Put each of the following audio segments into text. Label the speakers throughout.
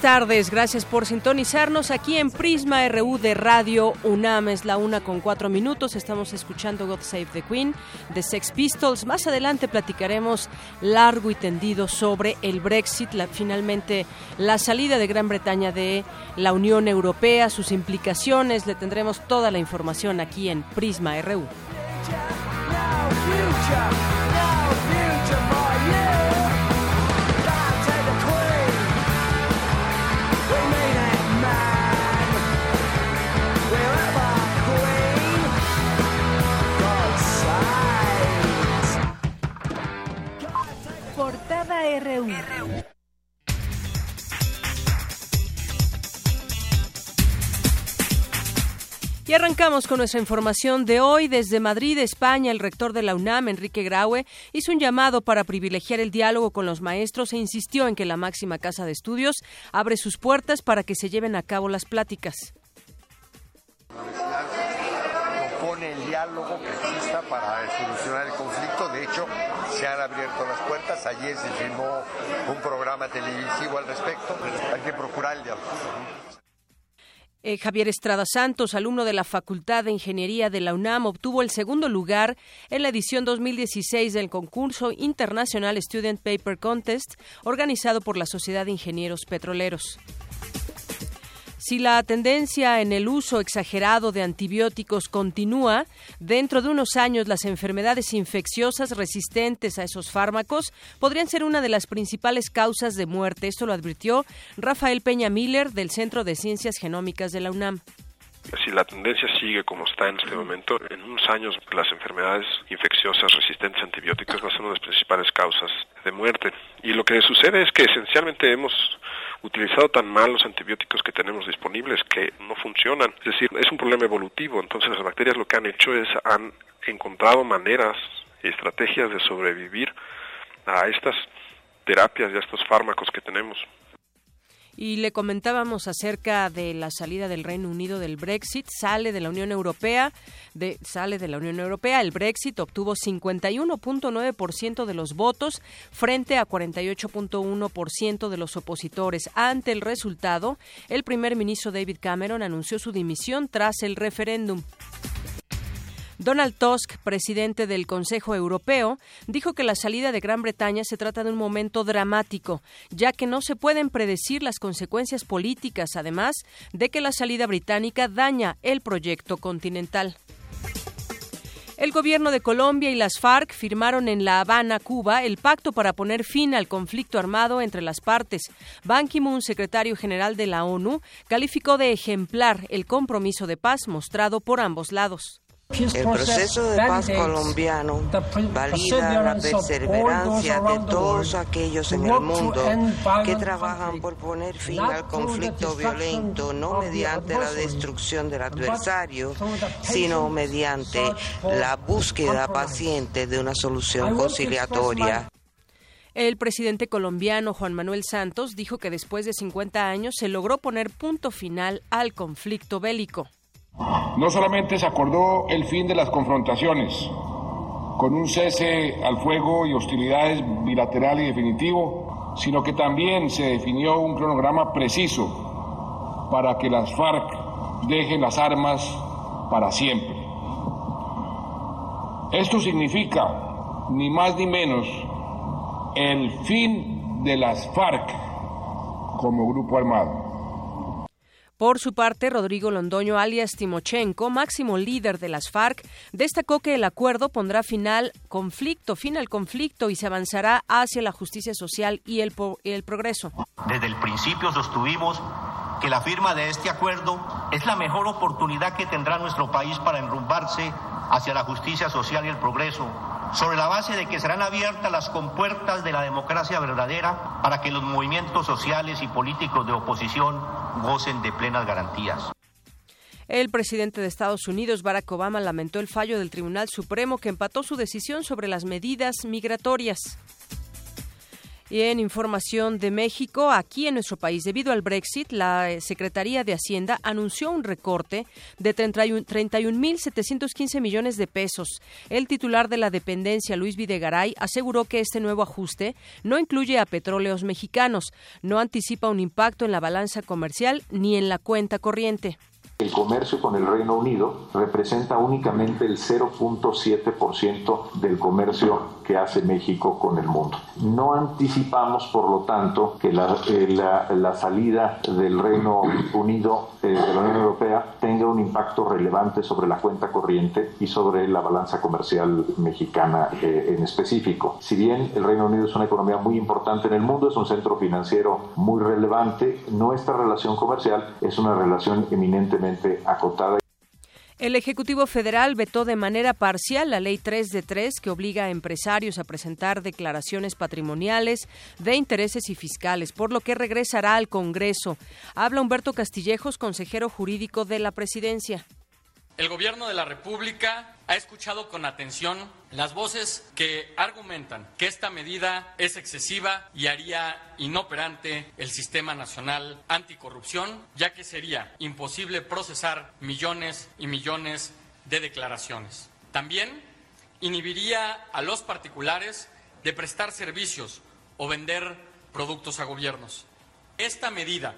Speaker 1: Tardes, gracias por sintonizarnos aquí en Prisma RU de Radio UNAM. Es la una con cuatro minutos. Estamos escuchando God Save the Queen de Sex Pistols. Más adelante platicaremos largo y tendido sobre el Brexit, finalmente la salida de Gran Bretaña de la Unión Europea, sus implicaciones. Le tendremos toda la información aquí en Prisma RU. Y arrancamos con nuestra información de hoy. Desde Madrid, España, el rector de la UNAM, Enrique Graue, hizo un llamado para privilegiar el diálogo con los maestros e insistió en que la máxima casa de estudios abre sus puertas para que se lleven a cabo las pláticas.
Speaker 2: El diálogo que para solucionar el conflicto. De hecho, se han abierto las puertas. Ayer se firmó un programa televisivo al respecto. Hay que procurar el diálogo.
Speaker 1: Eh, Javier Estrada Santos, alumno de la Facultad de Ingeniería de la UNAM, obtuvo el segundo lugar en la edición 2016 del concurso International Student Paper Contest organizado por la Sociedad de Ingenieros Petroleros. Si la tendencia en el uso exagerado de antibióticos continúa, dentro de unos años las enfermedades infecciosas resistentes a esos fármacos podrían ser una de las principales causas de muerte. Esto lo advirtió Rafael Peña Miller del Centro de Ciencias Genómicas de la UNAM.
Speaker 3: Si la tendencia sigue como está en este momento, en unos años las enfermedades infecciosas resistentes a antibióticos van a ser una de las principales causas de muerte. Y lo que sucede es que esencialmente hemos utilizado tan mal los antibióticos que tenemos disponibles que no funcionan. Es decir, es un problema evolutivo. Entonces las bacterias lo que han hecho es han encontrado maneras y estrategias de sobrevivir a estas terapias y a estos fármacos que tenemos.
Speaker 1: Y le comentábamos acerca de la salida del Reino Unido del Brexit, sale de la Unión Europea, de, sale de la Unión Europea, el Brexit obtuvo 51.9% de los votos frente a 48.1% de los opositores. Ante el resultado, el primer ministro David Cameron anunció su dimisión tras el referéndum. Donald Tusk, presidente del Consejo Europeo, dijo que la salida de Gran Bretaña se trata de un momento dramático, ya que no se pueden predecir las consecuencias políticas, además de que la salida británica daña el proyecto continental. El gobierno de Colombia y las FARC firmaron en La Habana, Cuba, el pacto para poner fin al conflicto armado entre las partes. Ban Ki-moon, secretario general de la ONU, calificó de ejemplar el compromiso de paz mostrado por ambos lados.
Speaker 4: El proceso de paz colombiano valida la perseverancia de todos aquellos en el mundo que trabajan por poner fin al conflicto violento, no mediante la destrucción del adversario, sino mediante la búsqueda paciente de una solución conciliatoria.
Speaker 1: El presidente colombiano Juan Manuel Santos dijo que después de 50 años se logró poner punto final al conflicto bélico.
Speaker 5: No solamente se acordó el fin de las confrontaciones, con un cese al fuego y hostilidades bilateral y definitivo, sino que también se definió un cronograma preciso para que las FARC dejen las armas para siempre. Esto significa, ni más ni menos, el fin de las FARC como grupo armado.
Speaker 1: Por su parte, Rodrigo Londoño, alias Timochenko, máximo líder de las FARC, destacó que el acuerdo pondrá final conflicto, fin al conflicto y se avanzará hacia la justicia social y el, el progreso.
Speaker 6: Desde el principio sostuvimos que la firma de este acuerdo es la mejor oportunidad que tendrá nuestro país para enrumbarse hacia la justicia social y el progreso, sobre la base de que serán abiertas las compuertas de la democracia verdadera para que los movimientos sociales y políticos de oposición gocen de garantías.
Speaker 1: El presidente de Estados Unidos, Barack Obama, lamentó el fallo del Tribunal Supremo que empató su decisión sobre las medidas migratorias. Y en información de México, aquí en nuestro país, debido al Brexit, la Secretaría de Hacienda anunció un recorte de 31.715 millones de pesos. El titular de la dependencia, Luis Videgaray, aseguró que este nuevo ajuste no incluye a petróleos mexicanos, no anticipa un impacto en la balanza comercial ni en la cuenta corriente.
Speaker 7: El comercio con el Reino Unido representa únicamente el 0.7% del comercio que hace México con el mundo. No anticipamos, por lo tanto, que la, eh, salida del Reino Unido eh, de la Unión Europea tenga un impacto relevante sobre la cuenta corriente y sobre la balanza comercial mexicana eh, en específico. Si bien el Reino Unido es una economía muy importante en el mundo, es un centro financiero muy relevante, nuestra relación comercial es una relación eminentemente acotada.
Speaker 1: El Ejecutivo Federal vetó de manera parcial la Ley 3 de 3 que obliga a empresarios a presentar declaraciones patrimoniales de intereses y fiscales, por lo que regresará al Congreso. Habla Humberto Castillejos, consejero jurídico de la Presidencia.
Speaker 8: El Gobierno de la República ha escuchado con atención las voces que argumentan que esta medida es excesiva y haría inoperante el Sistema Nacional Anticorrupción, ya que sería imposible procesar millones y millones de declaraciones. También inhibiría a los particulares de prestar servicios o vender productos a gobiernos. Esta medida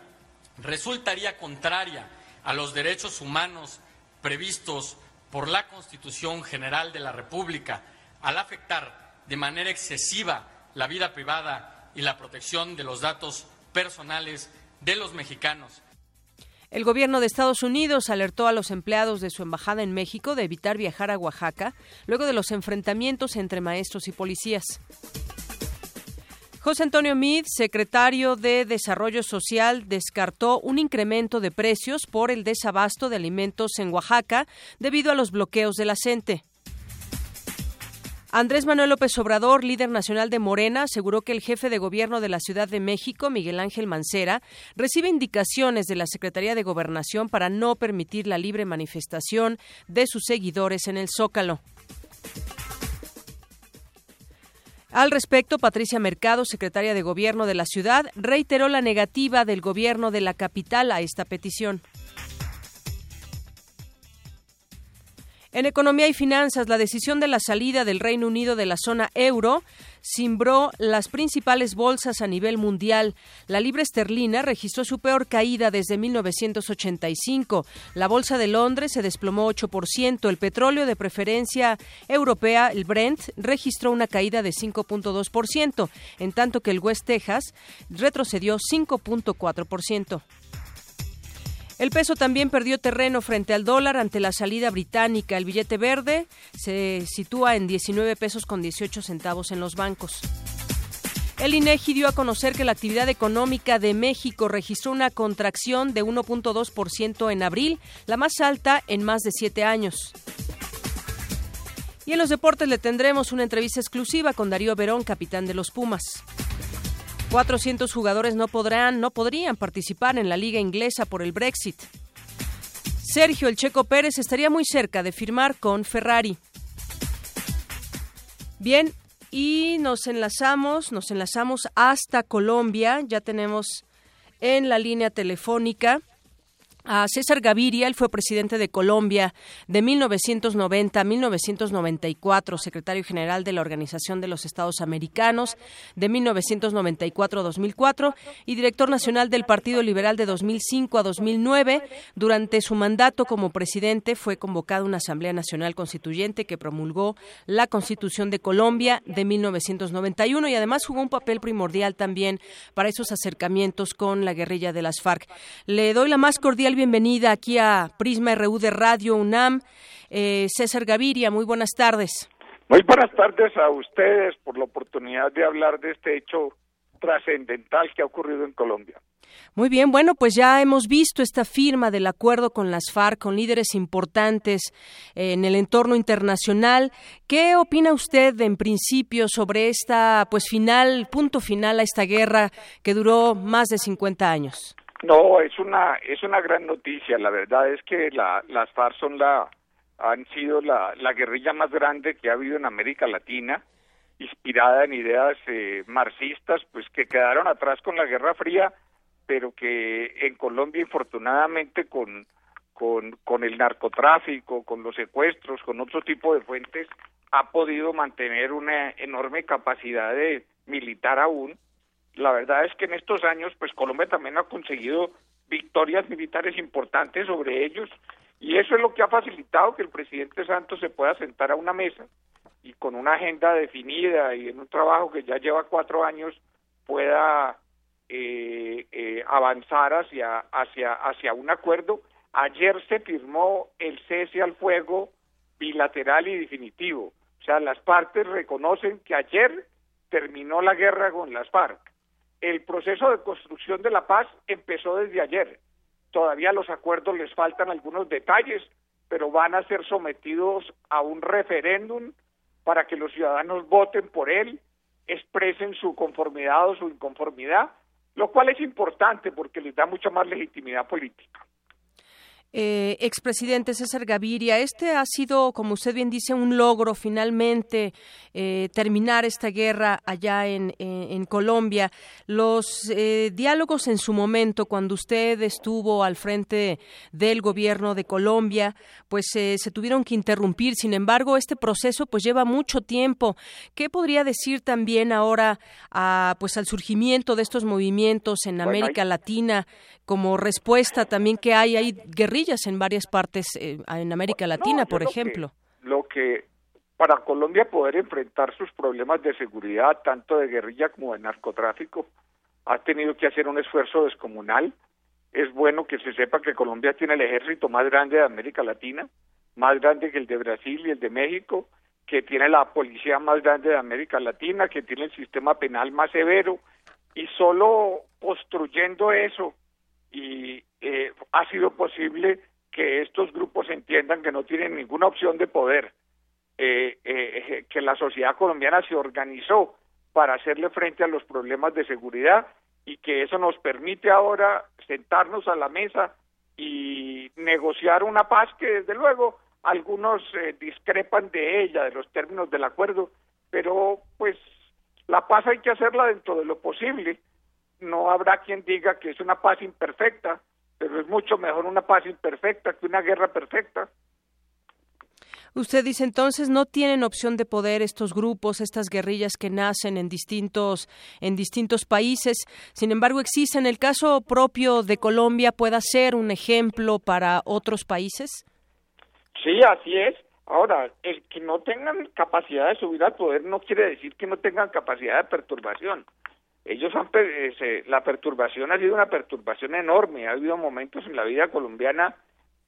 Speaker 8: resultaría contraria a los derechos humanos previstos por la Constitución General de la República al afectar de manera excesiva la vida privada y la protección de los datos personales de los mexicanos.
Speaker 1: El gobierno de Estados Unidos alertó a los empleados de su embajada en México de evitar viajar a Oaxaca luego de los enfrentamientos entre maestros y policías. José Antonio Mid, secretario de Desarrollo Social, descartó un incremento de precios por el desabasto de alimentos en Oaxaca debido a los bloqueos de la CENTE. Andrés Manuel López Obrador, líder nacional de Morena, aseguró que el jefe de gobierno de la Ciudad de México, Miguel Ángel Mancera, recibe indicaciones de la Secretaría de Gobernación para no permitir la libre manifestación de sus seguidores en el Zócalo. Al respecto, Patricia Mercado, secretaria de Gobierno de la ciudad, reiteró la negativa del gobierno de la capital a esta petición. En economía y finanzas, la decisión de la salida del Reino Unido de la zona euro cimbró las principales bolsas a nivel mundial. La libra esterlina registró su peor caída desde 1985. La bolsa de Londres se desplomó 8%. El petróleo de preferencia europea, el Brent, registró una caída de 5.2%, en tanto que el West Texas retrocedió 5.4%. El peso también perdió terreno frente al dólar ante la salida británica. El billete verde se sitúa en 19 pesos con 18 centavos en los bancos. El INEGI dio a conocer que la actividad económica de México registró una contracción de 1.2% en abril, la más alta en más de siete años. Y en los deportes le tendremos una entrevista exclusiva con Darío Verón, capitán de los Pumas. 400 jugadores no podrán, no podrían participar en la liga inglesa por el Brexit. Sergio El Checo Pérez estaría muy cerca de firmar con Ferrari. Bien, y nos enlazamos, nos enlazamos hasta Colombia. Ya tenemos en la línea telefónica a César Gaviria, él fue presidente de Colombia de 1990 a 1994, secretario general de la Organización de los Estados Americanos de 1994 a 2004 y director nacional del Partido Liberal de 2005 a 2009. Durante su mandato como presidente fue convocada una Asamblea Nacional Constituyente que promulgó la Constitución de Colombia de 1991 y además jugó un papel primordial también para esos acercamientos con la guerrilla de las FARC. Le doy la más cordial bienvenida aquí a Prisma RU de Radio UNAM. Eh, César Gaviria, muy buenas tardes.
Speaker 9: Muy buenas tardes a ustedes por la oportunidad de hablar de este hecho trascendental que ha ocurrido en Colombia.
Speaker 1: Muy bien, bueno, pues ya hemos visto esta firma del acuerdo con las FARC, con líderes importantes eh, en el entorno internacional. ¿Qué opina usted en principio sobre esta, pues final, punto final a esta guerra que duró más de 50 años?
Speaker 9: No, es una es una gran noticia. La verdad es que las FARC son la han sido la, la guerrilla más grande que ha habido en América Latina, inspirada en ideas eh, marxistas, pues que quedaron atrás con la Guerra Fría pero que en Colombia infortunadamente con, con, con el narcotráfico, con los secuestros, con otro tipo de fuentes, ha podido mantener una enorme capacidad de militar aún. La verdad es que en estos años, pues Colombia también ha conseguido victorias militares importantes sobre ellos y eso es lo que ha facilitado que el presidente Santos se pueda sentar a una mesa y con una agenda definida y en un trabajo que ya lleva cuatro años pueda eh, eh, avanzar hacia, hacia, hacia un acuerdo. Ayer se firmó el cese al fuego bilateral y definitivo. O sea, las partes reconocen que ayer terminó la guerra con las FARC. El proceso de construcción de la paz empezó desde ayer. Todavía los acuerdos les faltan algunos detalles, pero van a ser sometidos a un referéndum para que los ciudadanos voten por él, expresen su conformidad o su inconformidad lo cual es importante porque les da mucha más legitimidad política.
Speaker 1: Eh, expresidente César Gaviria, este ha sido, como usted bien dice, un logro finalmente eh, terminar esta guerra allá en, Colombia. Los eh, diálogos en su momento, cuando usted estuvo al frente del gobierno de Colombia, pues se tuvieron que interrumpir. Sin embargo, este proceso pues lleva mucho tiempo. ¿Qué podría decir también ahora a, pues al surgimiento de estos movimientos en América Latina como respuesta también que hay hay guerrillas en varias partes eh, en América Latina, por ejemplo.
Speaker 9: lo que para Colombia poder enfrentar sus problemas de seguridad, tanto de guerrilla como de narcotráfico, ha tenido que hacer un esfuerzo descomunal. Es bueno que se sepa que Colombia tiene el ejército más grande de América Latina, más grande que el de Brasil y el de México, que tiene la policía más grande de América Latina, que tiene el sistema penal más severo, y solo construyendo eso y eh, ha sido posible que estos grupos entiendan que no tienen ninguna opción de poder, eh, eh, que la sociedad colombiana se organizó para hacerle frente a los problemas de seguridad y que eso nos permite ahora sentarnos a la mesa y negociar una paz que desde luego algunos discrepan de ella, de los términos del acuerdo, pero pues la paz hay que hacerla dentro de lo posible no habrá quien diga que es una paz imperfecta, pero es mucho mejor una paz imperfecta que una guerra perfecta.
Speaker 1: Usted dice entonces no tienen opción de poder estos grupos, estas guerrillas que nacen en distintos en distintos países. Sin embargo, existe en el caso propio de Colombia pueda ser un ejemplo para otros países.
Speaker 9: Sí, así es. Ahora, el que no tengan capacidad de subir al poder no quiere decir que no tengan capacidad de perturbación ellos han la perturbación ha sido una perturbación enorme. Ha habido momentos en la vida colombiana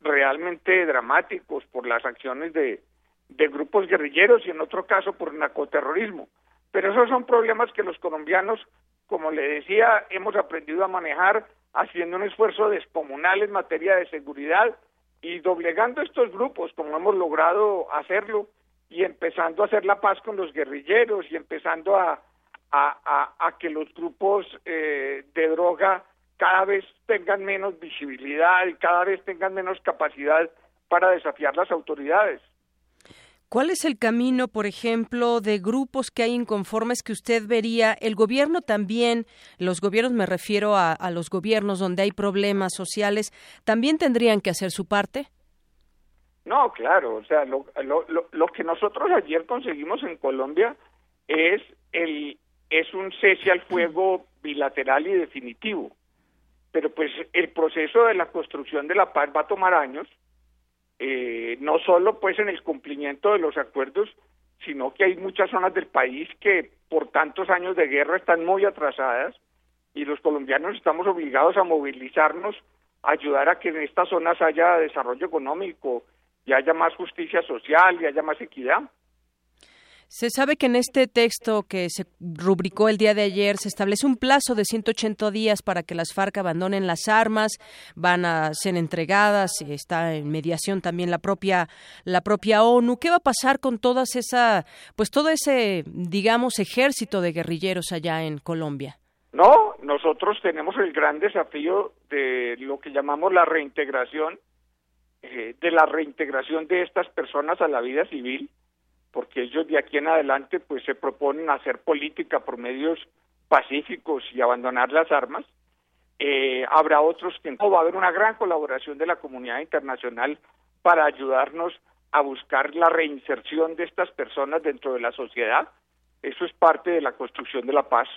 Speaker 9: realmente dramáticos por las acciones de grupos guerrilleros y en otro caso por narcoterrorismo. Pero esos son problemas que los colombianos como le decía hemos aprendido a manejar haciendo un esfuerzo descomunal en materia de seguridad y doblegando estos grupos como hemos logrado hacerlo y empezando a hacer la paz con los guerrilleros y empezando a a, que los grupos eh, de droga cada vez tengan menos visibilidad y cada vez tengan menos capacidad para desafiar las autoridades.
Speaker 1: ¿Cuál es el camino, por ejemplo, de grupos que hay inconformes que usted vería? El gobierno también, los gobiernos me refiero a, los gobiernos donde hay problemas sociales, ¿también tendrían que hacer su parte?
Speaker 9: No, claro, o sea, lo, lo, lo que nosotros ayer conseguimos en Colombia es el, es un cese al fuego bilateral y definitivo. Pero pues el proceso de la construcción de la paz va a tomar años, eh, no solo pues en el cumplimiento de los acuerdos, sino que hay muchas zonas del país que por tantos años de guerra están muy atrasadas y los colombianos estamos obligados a movilizarnos, a ayudar a que en estas zonas haya desarrollo económico y haya más justicia social y haya más equidad.
Speaker 1: Se sabe que en este texto que se rubricó el día de ayer se establece un plazo de 180 días para que las FARC abandonen las armas, van a ser entregadas, está en mediación también la propia la propia ONU. ¿Qué va a pasar con todas esa pues todo ese digamos ejército de guerrilleros allá en Colombia?
Speaker 9: No, nosotros tenemos el gran desafío de lo que llamamos la reintegración eh, de la reintegración de estas personas a la vida civil porque ellos de aquí en adelante pues se proponen hacer política por medios pacíficos y abandonar las armas. Eh, habrá otros que no va a haber una gran colaboración de la comunidad internacional para ayudarnos a buscar la reinserción de estas personas dentro de la sociedad. Eso es parte de la construcción de la paz.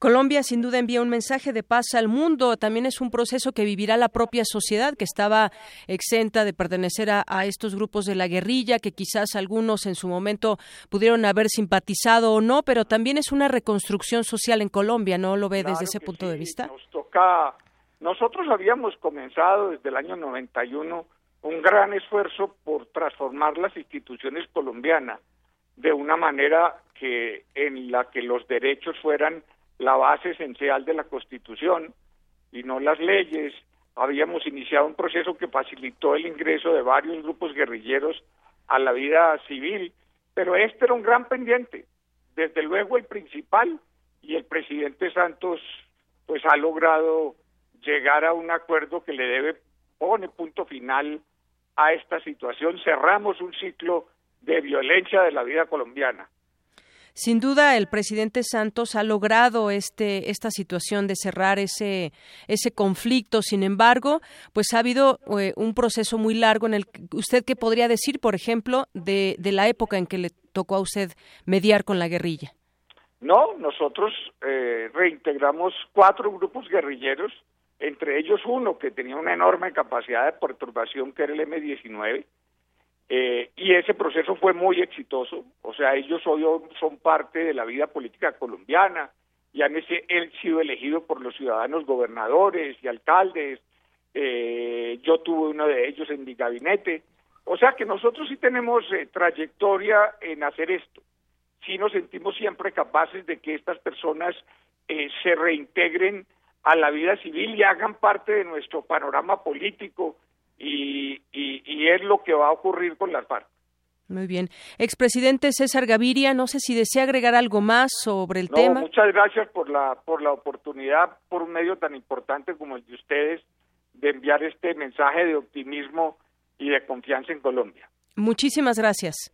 Speaker 1: Colombia sin duda envía un mensaje de paz al mundo. También es un proceso que vivirá la propia sociedad, que estaba exenta de pertenecer a, estos grupos de la guerrilla, que quizás algunos en su momento pudieron haber simpatizado o no, pero también es una reconstrucción social en Colombia, ¿no lo ve desde ese punto de vista?
Speaker 9: Nos toca, nosotros habíamos comenzado desde el año 91 un gran esfuerzo por transformar las instituciones colombianas de una manera que en la que los derechos fueran la base esencial de la Constitución y no las leyes. Habíamos iniciado un proceso que facilitó el ingreso de varios grupos guerrilleros a la vida civil, pero este era un gran pendiente. Desde luego el principal y el presidente Santos pues ha logrado llegar a un acuerdo que le debe pone punto final a esta situación. Cerramos un ciclo de violencia de la vida colombiana.
Speaker 1: Sin duda, el presidente Santos ha logrado este, esta situación de cerrar ese, ese conflicto. Sin embargo, pues ha habido eh, un proceso muy largo en el usted qué podría decir, por ejemplo, de, de la época en que le tocó a usted mediar con la guerrilla.
Speaker 9: No, nosotros eh, reintegramos cuatro grupos guerrilleros, entre ellos uno que tenía una enorme capacidad de perturbación, que era el M-19, eh, y ese proceso fue muy exitoso, o sea, ellos hoy son parte de la vida política colombiana y han sido elegidos por los ciudadanos gobernadores y alcaldes. Eh, yo tuve uno de ellos en mi gabinete. O sea que nosotros sí tenemos eh, trayectoria en hacer esto. Sí nos sentimos siempre capaces de que estas personas se reintegren a la vida civil y hagan parte de nuestro panorama político y, y, es lo que va a ocurrir con las FARC.
Speaker 1: Muy bien. Expresidente César Gaviria, no sé si desea agregar algo más sobre el tema.
Speaker 9: Muchas gracias por la, por la oportunidad, por un medio tan importante como el de ustedes, de enviar este mensaje de optimismo y de confianza en Colombia.
Speaker 1: Muchísimas gracias.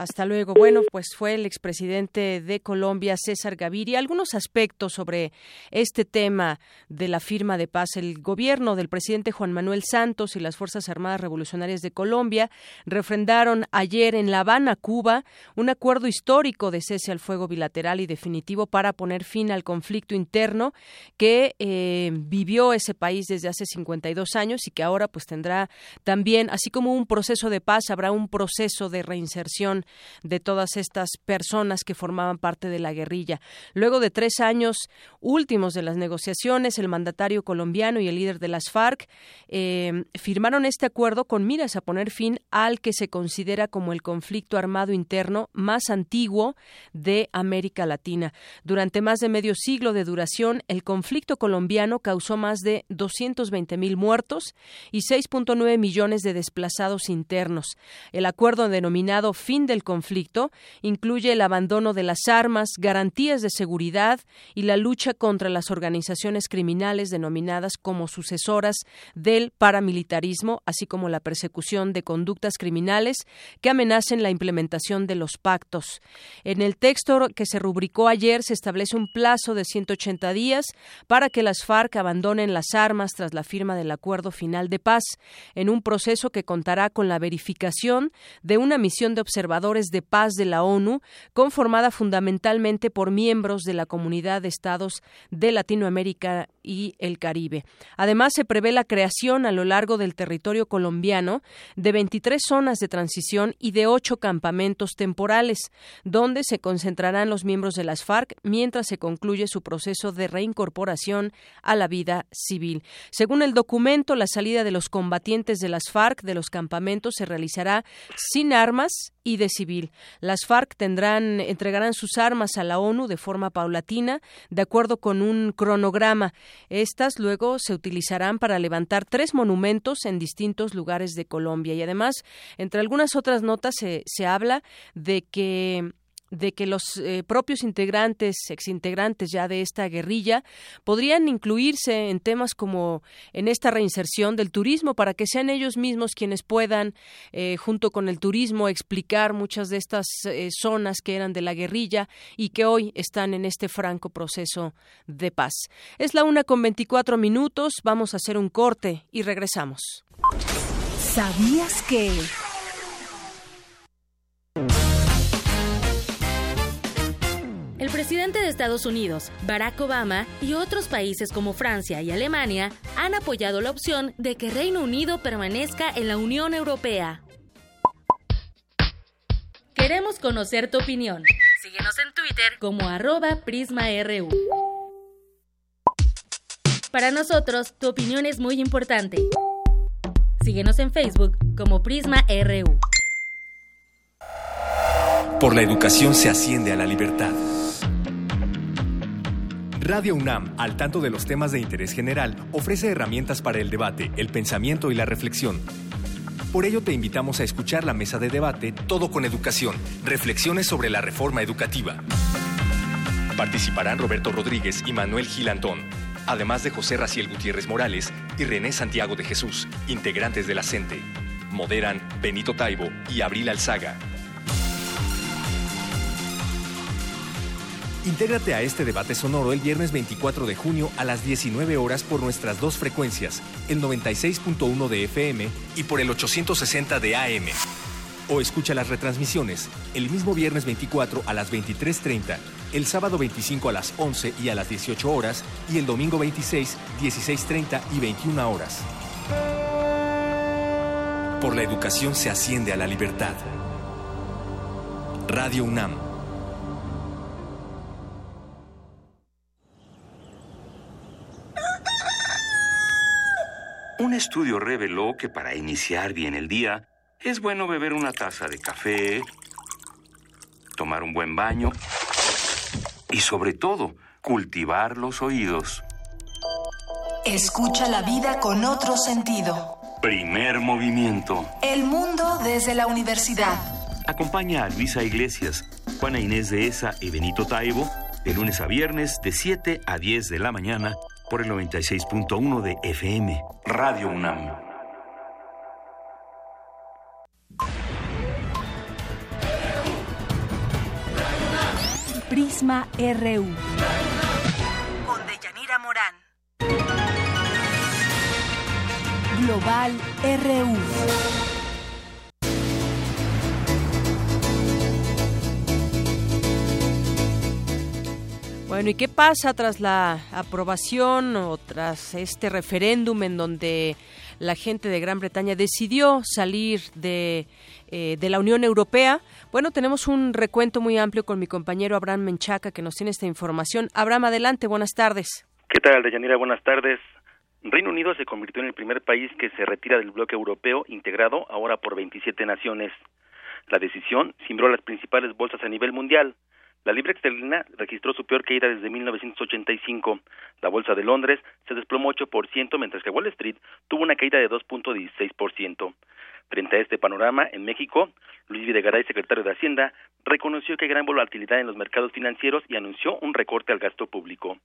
Speaker 1: Hasta luego. Bueno, pues fue el expresidente de Colombia, César Gaviria. Algunos aspectos sobre este tema de la firma de paz. El gobierno del presidente Juan Manuel Santos y las Fuerzas Armadas Revolucionarias de Colombia refrendaron ayer en La Habana, Cuba, un acuerdo histórico de cese al fuego bilateral y definitivo para poner fin al conflicto interno que eh, vivió ese país desde hace 52 años y que ahora pues tendrá también, así como un proceso de paz, habrá un proceso de reinserción de todas estas personas que formaban parte de la guerrilla. Luego de tres años últimos de las negociaciones, el mandatario colombiano y el líder de las FARC eh, firmaron este acuerdo con miras a poner fin al que se considera como el conflicto armado interno más antiguo de América Latina. Durante más de medio siglo de duración, el conflicto colombiano causó más de 220 mil muertos y 6.9 millones de desplazados internos. El acuerdo denominado Fin del conflicto incluye el abandono de las armas, garantías de seguridad y la lucha contra las organizaciones criminales denominadas como sucesoras del paramilitarismo, así como la persecución de conductas criminales que amenacen la implementación de los pactos. En el texto que se rubricó ayer se establece un plazo de 180 días para que las FARC abandonen las armas tras la firma del acuerdo final de paz, en un proceso que contará con la verificación de una misión de observadores de paz de la ONU, conformada fundamentalmente por miembros de la comunidad de estados de Latinoamérica y el Caribe. Además, se prevé la creación a lo largo del territorio colombiano de 23 zonas de transición y de ocho campamentos temporales, donde se concentrarán los miembros de las FARC mientras se concluye su proceso de reincorporación a la vida civil. Según el documento, la salida de los combatientes de las FARC de los campamentos se realizará sin armas y de civil. Las FARC entregarán sus armas a la ONU de forma paulatina, de acuerdo con un cronograma. Estas luego se utilizarán para levantar tres monumentos en distintos lugares de Colombia. Y además, entre algunas otras notas, se, se habla de que de que los eh, propios integrantes, exintegrantes ya de esta guerrilla, podrían incluirse en temas como en esta reinserción del turismo para que sean ellos mismos quienes puedan, eh, junto con el turismo, explicar muchas de estas eh, zonas que eran de la guerrilla y que hoy están en este franco proceso de paz. Es la una con 24 minutos, vamos a hacer un corte y regresamos.
Speaker 10: ¿Sabías que... El presidente de Estados Unidos, Barack Obama, y otros países como Francia y Alemania han apoyado la opción de que Reino Unido permanezca en la Unión Europea. Queremos conocer tu opinión. Síguenos en Twitter como arroba PrismaRU. Para nosotros, tu opinión es muy importante. Síguenos en Facebook como PrismaRU.
Speaker 11: Por la educación se asciende a la libertad. Radio UNAM, al tanto de los temas de interés general, ofrece herramientas para el debate, el pensamiento y la reflexión. Por ello te invitamos a escuchar la mesa de debate Todo con Educación, reflexiones sobre la reforma educativa. Participarán Roberto Rodríguez y Manuel Gilantón, además de José Raciel Gutiérrez Morales y René Santiago de Jesús, integrantes de la CENTE. Moderan Benito Taibo y Abril Alzaga. Intégrate a este debate sonoro el viernes 24 de junio a las 19 horas por nuestras dos frecuencias, el 96.1 de FM y por el 860 de AM. O escucha las retransmisiones el mismo viernes 24 a las 23.30, el sábado 25 a las 11 y a las 18 horas y el domingo 26, 16.30 y 21 horas. Por la educación se asciende a la libertad. Radio UNAM
Speaker 12: Un estudio reveló que para iniciar bien el día es bueno beber una taza de café, tomar un buen baño y sobre todo cultivar los oídos.
Speaker 10: Escucha la vida con otro sentido.
Speaker 12: Primer movimiento.
Speaker 10: El mundo desde la universidad.
Speaker 12: Acompaña a Luisa Iglesias, Juana Inés de Esa y Benito Taibo de lunes a viernes de 7 a 10 de la mañana por el 96.1 de FM, Radio UNAM.
Speaker 10: Prisma RU. Con Deyanira Morán. Global RU.
Speaker 1: Bueno, ¿y qué pasa tras la aprobación o tras este referéndum en donde la gente de Gran Bretaña decidió salir de, eh, de la Unión Europea? Bueno, tenemos un recuento muy amplio con mi compañero Abraham Menchaca que nos tiene esta información. Abraham, adelante, buenas tardes.
Speaker 13: ¿Qué tal, Deyanira? Buenas tardes. Reino Unido se convirtió en el primer país que se retira del bloque europeo integrado ahora por 27 naciones. La decisión cimbró las principales bolsas a nivel mundial. La libra esterlina registró su peor caída desde 1985. La bolsa de Londres se desplomó 8%, mientras que Wall Street tuvo una caída de 2.16%. Frente a este panorama, en México, Luis Videgaray, secretario de Hacienda, reconoció que hay gran volatilidad en los mercados financieros y anunció un recorte al gasto público.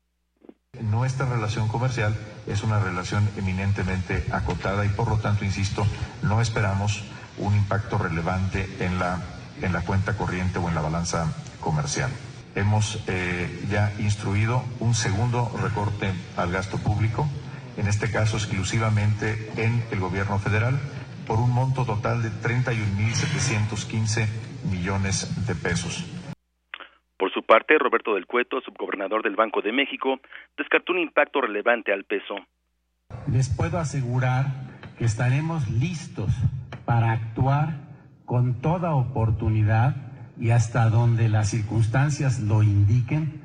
Speaker 7: Nuestra relación comercial es una relación eminentemente acotada y por lo tanto, insisto, no esperamos un impacto relevante en la, en la cuenta corriente o en la balanza comercial. Hemos eh, ya instruido un segundo recorte al gasto público, en este caso exclusivamente en el gobierno federal, por un monto total de 31.715 millones de pesos.
Speaker 13: Por su parte, Roberto del Cueto, subgobernador del Banco de México, descartó un impacto relevante al peso.
Speaker 14: Les puedo asegurar que estaremos listos para actuar con toda oportunidad y hasta donde las circunstancias lo indiquen.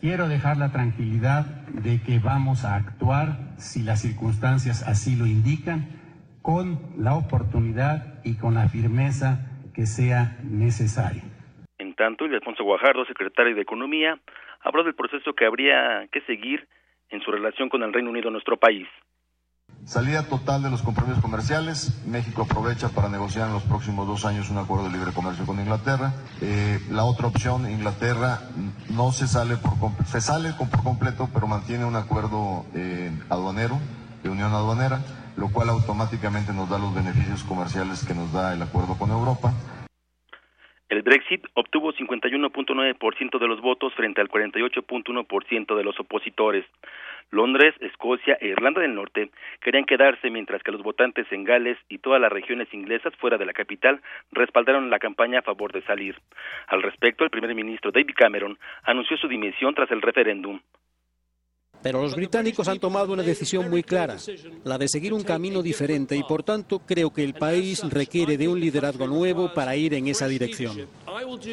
Speaker 14: Quiero dejar la tranquilidad de que vamos a actuar, si las circunstancias así lo indican, con la oportunidad y con la firmeza que sea necesaria.
Speaker 13: En tanto, Alfonso Guajardo, secretario de Economía, habló del proceso que habría que seguir en su relación con el Reino Unido, nuestro país.
Speaker 15: Salida total de los compromisos comerciales. México aprovecha para negociar en los próximos dos años un acuerdo de libre comercio con Inglaterra. Eh, la otra opción, Inglaterra no se sale por se sale por completo, pero mantiene un acuerdo eh, aduanero, de unión aduanera, lo cual automáticamente nos da los beneficios comerciales que nos da el acuerdo con Europa.
Speaker 13: El Brexit obtuvo 51.9% de los votos frente al 48.1% de los opositores. Londres, Escocia e Irlanda del Norte querían quedarse mientras que los votantes en Gales y todas las regiones inglesas fuera de la capital respaldaron la campaña a favor de salir. Al respecto, el primer ministro David Cameron anunció su dimisión tras el referéndum.
Speaker 16: Pero los británicos han tomado una decisión muy clara, la de seguir un camino diferente y por tanto creo que el país requiere de un liderazgo nuevo para ir en esa dirección.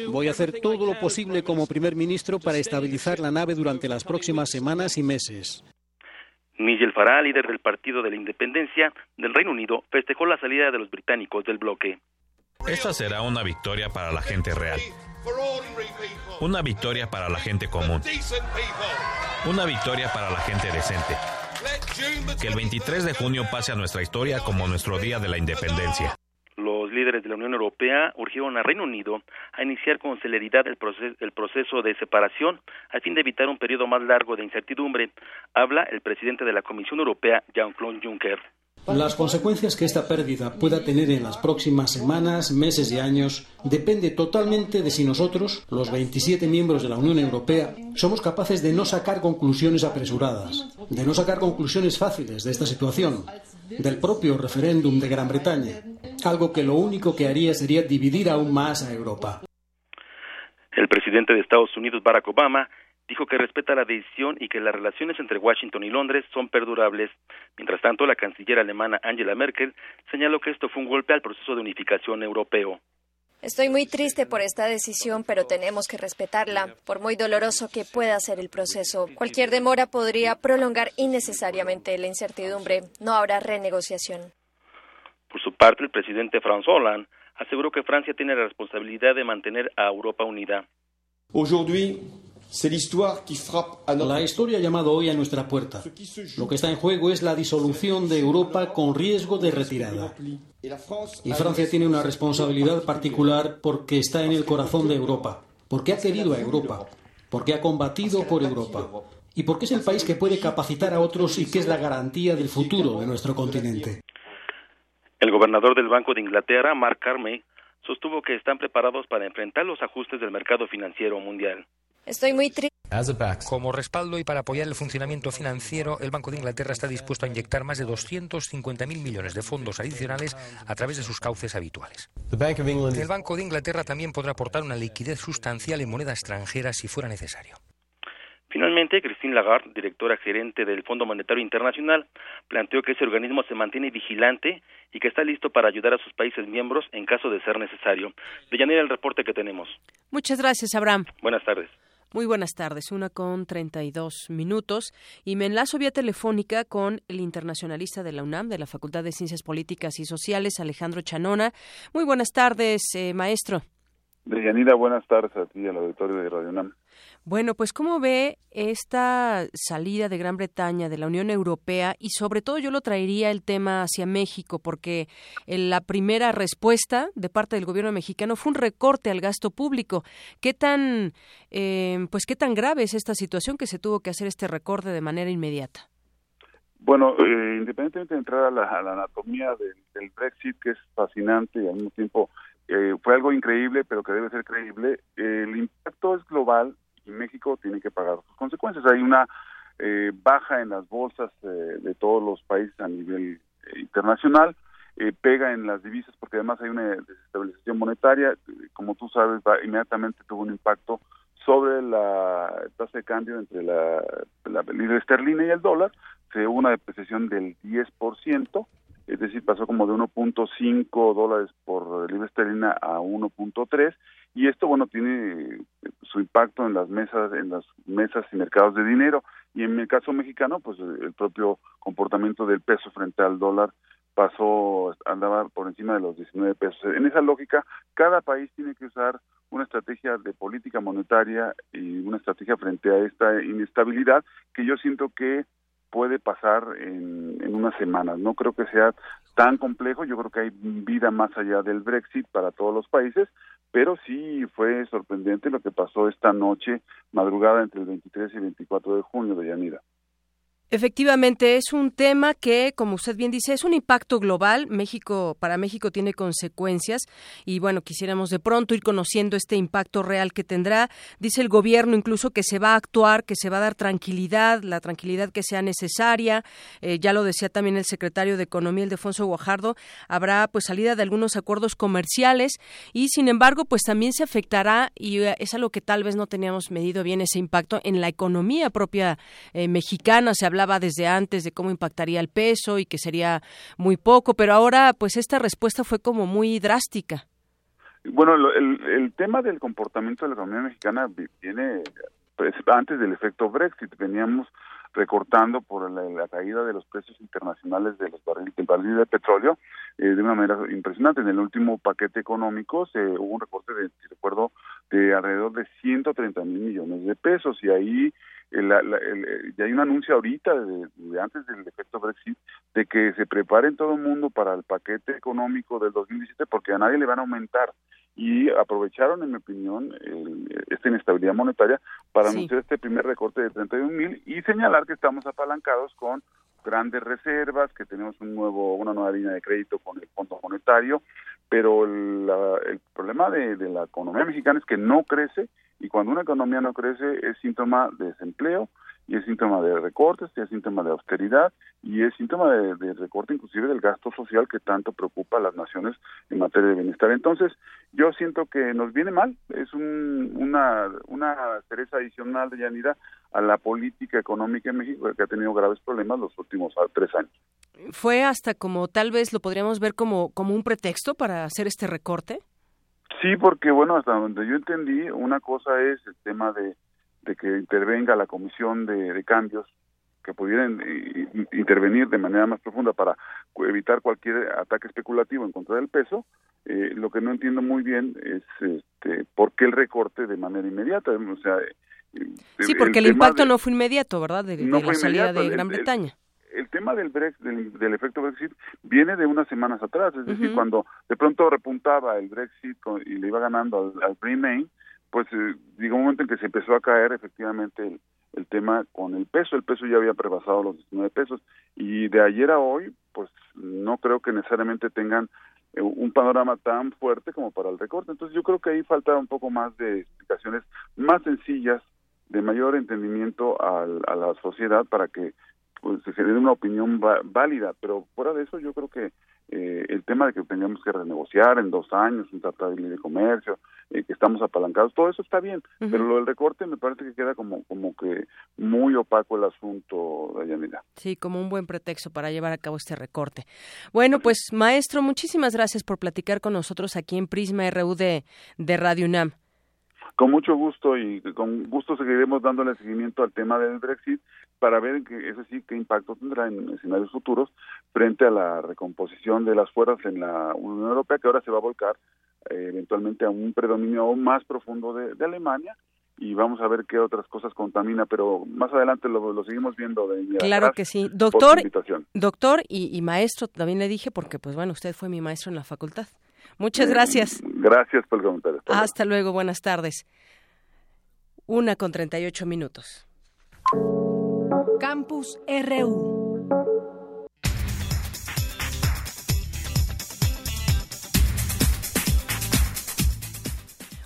Speaker 16: Voy a hacer todo lo posible como primer ministro para estabilizar la nave durante las próximas semanas y meses.
Speaker 13: Nigel Farage, líder del Partido de la Independencia del Reino Unido, festejó la salida de los británicos del bloque.
Speaker 17: Esta será una victoria para la gente real. Una victoria para la gente común. Una victoria para la gente decente. Que el 23 de junio pase a nuestra historia como nuestro Día de la Independencia.
Speaker 13: Los líderes de la Unión Europea urgieron al Reino Unido a iniciar con celeridad el proceso, el proceso de separación a fin de evitar un periodo más largo de incertidumbre. Habla el presidente de la Comisión Europea, Jean-Claude Juncker.
Speaker 16: Las consecuencias que esta pérdida pueda tener en las próximas semanas, meses y años depende totalmente de si nosotros, los 27 miembros de la Unión Europea, somos capaces de no sacar conclusiones apresuradas, de no sacar conclusiones fáciles de esta situación, del propio referéndum de Gran Bretaña, algo que lo único que haría sería dividir aún más a Europa.
Speaker 13: El presidente de Estados Unidos, Barack Obama, dijo que respeta la decisión y que las relaciones entre Washington y Londres son perdurables. Mientras tanto, la canciller alemana Angela Merkel señaló que esto fue un golpe al proceso de unificación europeo.
Speaker 18: Estoy muy triste por esta decisión, pero tenemos que respetarla, por muy doloroso que pueda ser el proceso. Cualquier demora podría prolongar innecesariamente la incertidumbre. No habrá renegociación.
Speaker 13: Por su parte, el presidente François Hollande aseguró que Francia tiene la responsabilidad de mantener a Europa unida.
Speaker 16: La historia ha llamado hoy a nuestra puerta. Lo que está en juego es la disolución de Europa con riesgo de retirada. Y Francia tiene una responsabilidad particular porque está en el corazón de Europa, porque ha querido a Europa, porque ha combatido por Europa y porque es el país que puede capacitar a otros y que es la garantía del futuro de nuestro continente.
Speaker 13: El gobernador del Banco de Inglaterra, Mark Carney, sostuvo que están preparados para enfrentar los ajustes del mercado financiero mundial.
Speaker 18: Estoy muy triste.
Speaker 19: Como respaldo y para apoyar el funcionamiento financiero, el Banco de Inglaterra está dispuesto a inyectar más de 250.000 millones de fondos adicionales a través de sus cauces habituales. El Banco de Inglaterra también podrá aportar una liquidez sustancial en moneda extranjera si fuera necesario.
Speaker 13: Finalmente, Christine Lagarde, directora gerente del Fondo Monetario Internacional, planteó que ese organismo se mantiene vigilante y que está listo para ayudar a sus países miembros en caso de ser necesario. De Yanira, el reporte que tenemos.
Speaker 1: Muchas gracias, Abraham.
Speaker 13: Buenas tardes.
Speaker 1: Muy buenas tardes, una con 32 minutos. Y me enlazo vía telefónica con el internacionalista de la UNAM, de la Facultad de Ciencias Políticas y Sociales, Alejandro Chanona. Muy buenas tardes, eh, maestro.
Speaker 20: Deyanira, buenas tardes a ti, al auditorio de Radio UNAM.
Speaker 1: Bueno, pues ¿cómo ve esta salida de Gran Bretaña de la Unión Europea? Y sobre todo yo lo traería el tema hacia México, porque la primera respuesta de parte del gobierno mexicano fue un recorte al gasto público. ¿Qué tan, eh, pues qué tan grave es esta situación que se tuvo que hacer este recorte de manera inmediata?
Speaker 20: Bueno, eh, independientemente de entrar a la, anatomía del, Brexit, que es fascinante y al mismo tiempo eh, fue algo increíble, pero que debe ser creíble, el impacto es global México tiene que pagar sus consecuencias. Hay una eh, baja en las bolsas eh, de todos los países a nivel eh, internacional, pega en las divisas porque además hay una desestabilización monetaria, como tú sabes, inmediatamente tuvo un impacto sobre la tasa de cambio entre la, la libra esterlina y el dólar, se hubo una depreciación del 10%, es decir, pasó como de 1.5 dólares por libra esterlina a 1.3 y esto bueno tiene su impacto en las mesas en las mesas y mercados de dinero y en el caso mexicano pues el propio comportamiento del peso frente al dólar pasó andaba por encima de los 19 pesos. En esa lógica, cada país tiene que usar una estrategia de política monetaria y una estrategia frente a esta inestabilidad que yo siento que puede pasar en, en unas semanas. No creo que sea tan complejo, yo creo que hay vida más allá del Brexit para todos los países, pero sí fue sorprendente lo que pasó esta noche, madrugada entre el 23 y 24 de junio de Yanira.
Speaker 1: Efectivamente, es un tema que, como usted bien dice, es un impacto global. México, para México tiene consecuencias y bueno, quisiéramos de pronto ir conociendo este impacto real que tendrá. Dice el gobierno incluso que se va a actuar, que se va a dar tranquilidad, la tranquilidad que sea necesaria. Eh, ya lo decía también el secretario de Economía, el Defonso Guajardo, habrá pues salida de algunos acuerdos comerciales y sin embargo, pues también se afectará y eh, es algo que tal vez no teníamos medido bien ese impacto en la economía propia eh, mexicana. Se habla hablaba desde antes de cómo impactaría el peso y que sería muy poco, pero ahora pues esta respuesta fue como muy drástica.
Speaker 20: Bueno, el, el tema del comportamiento de la economía mexicana viene pues, antes del efecto Brexit. Veníamos recortando por la, caída de los precios internacionales de los barriles, del barril de petróleo eh, de una manera impresionante. En el último paquete económico se hubo un recorte, de, recuerdo, de alrededor de 130 mil millones de pesos y ahí el, el, ya hay un anuncio ahorita, de, antes del efecto Brexit, de que se preparen todo el mundo para el paquete económico del 2017 porque a nadie le van a aumentar. Y aprovecharon, en mi opinión, esta inestabilidad monetaria para anunciar este primer recorte de 31 mil y señalar que estamos apalancados con grandes reservas, que tenemos un nuevo, una nueva línea de crédito con el Fondo Monetario, pero el problema de, de la economía mexicana es que no crece y cuando una economía no crece es síntoma de desempleo y es síntoma de recortes, y es síntoma de austeridad y es síntoma de, recorte inclusive del gasto social que tanto preocupa a las naciones en materia de bienestar. Entonces, yo siento que nos viene mal, es una, una cereza adicional de Yanira a la política económica en México que ha tenido graves problemas los últimos tres años.
Speaker 1: ¿Fue hasta como tal vez lo podríamos ver como, como un pretexto para hacer este recorte?
Speaker 20: Sí, porque bueno, hasta donde yo entendí, una cosa es el tema de, que intervenga la comisión de, cambios que pudieran eh, intervenir de manera más profunda para evitar cualquier ataque especulativo en contra del peso. Eh, lo que no entiendo muy bien es este, por qué el recorte de manera inmediata. O sea,
Speaker 1: eh, sí, porque el, impacto no fue inmediato, ¿verdad? De, la salida de Gran Bretaña
Speaker 20: el tema del, Brexit, del, efecto Brexit viene de unas semanas atrás, es decir, cuando de pronto repuntaba el Brexit y le iba ganando al, al Remain, pues eh, un momento en que se empezó a caer efectivamente el, el tema con el peso, el peso ya había prebasado los 19 pesos. Y de ayer a hoy, pues no creo que necesariamente tengan eh, un panorama tan fuerte como para el recorte. Entonces yo creo que ahí falta un poco más de explicaciones más sencillas, de mayor entendimiento a la sociedad para que pues se genere una opinión válida, pero fuera de eso yo creo que eh, el tema de que tengamos que renegociar en dos años un tratado de libre comercio, eh, que estamos apalancados, todo eso está bien, pero lo del recorte me parece que queda como como que muy opaco el asunto, Dayanira.
Speaker 1: Sí, como un buen pretexto para llevar a cabo este recorte. Bueno, pues maestro, muchísimas gracias por platicar con nosotros aquí en Prisma RU de, de Radio UNAM.
Speaker 20: Con mucho gusto y con gusto seguiremos dándole seguimiento al tema del Brexit para ver que eso sí qué impacto tendrá en escenarios futuros frente a la recomposición de las fuerzas en la Unión Europea que ahora se va a volcar eh, eventualmente a un predominio aún más profundo de, Alemania y vamos a ver qué otras cosas contamina, pero más adelante lo, seguimos viendo. De,
Speaker 1: claro que sí. Doctor, doctor y, y, maestro, también le dije, porque pues bueno, usted fue mi maestro en la facultad. Muchas gracias.
Speaker 20: Gracias por el comentario.
Speaker 1: Hasta, luego, buenas tardes. Una con 38 minutos. Campus RU.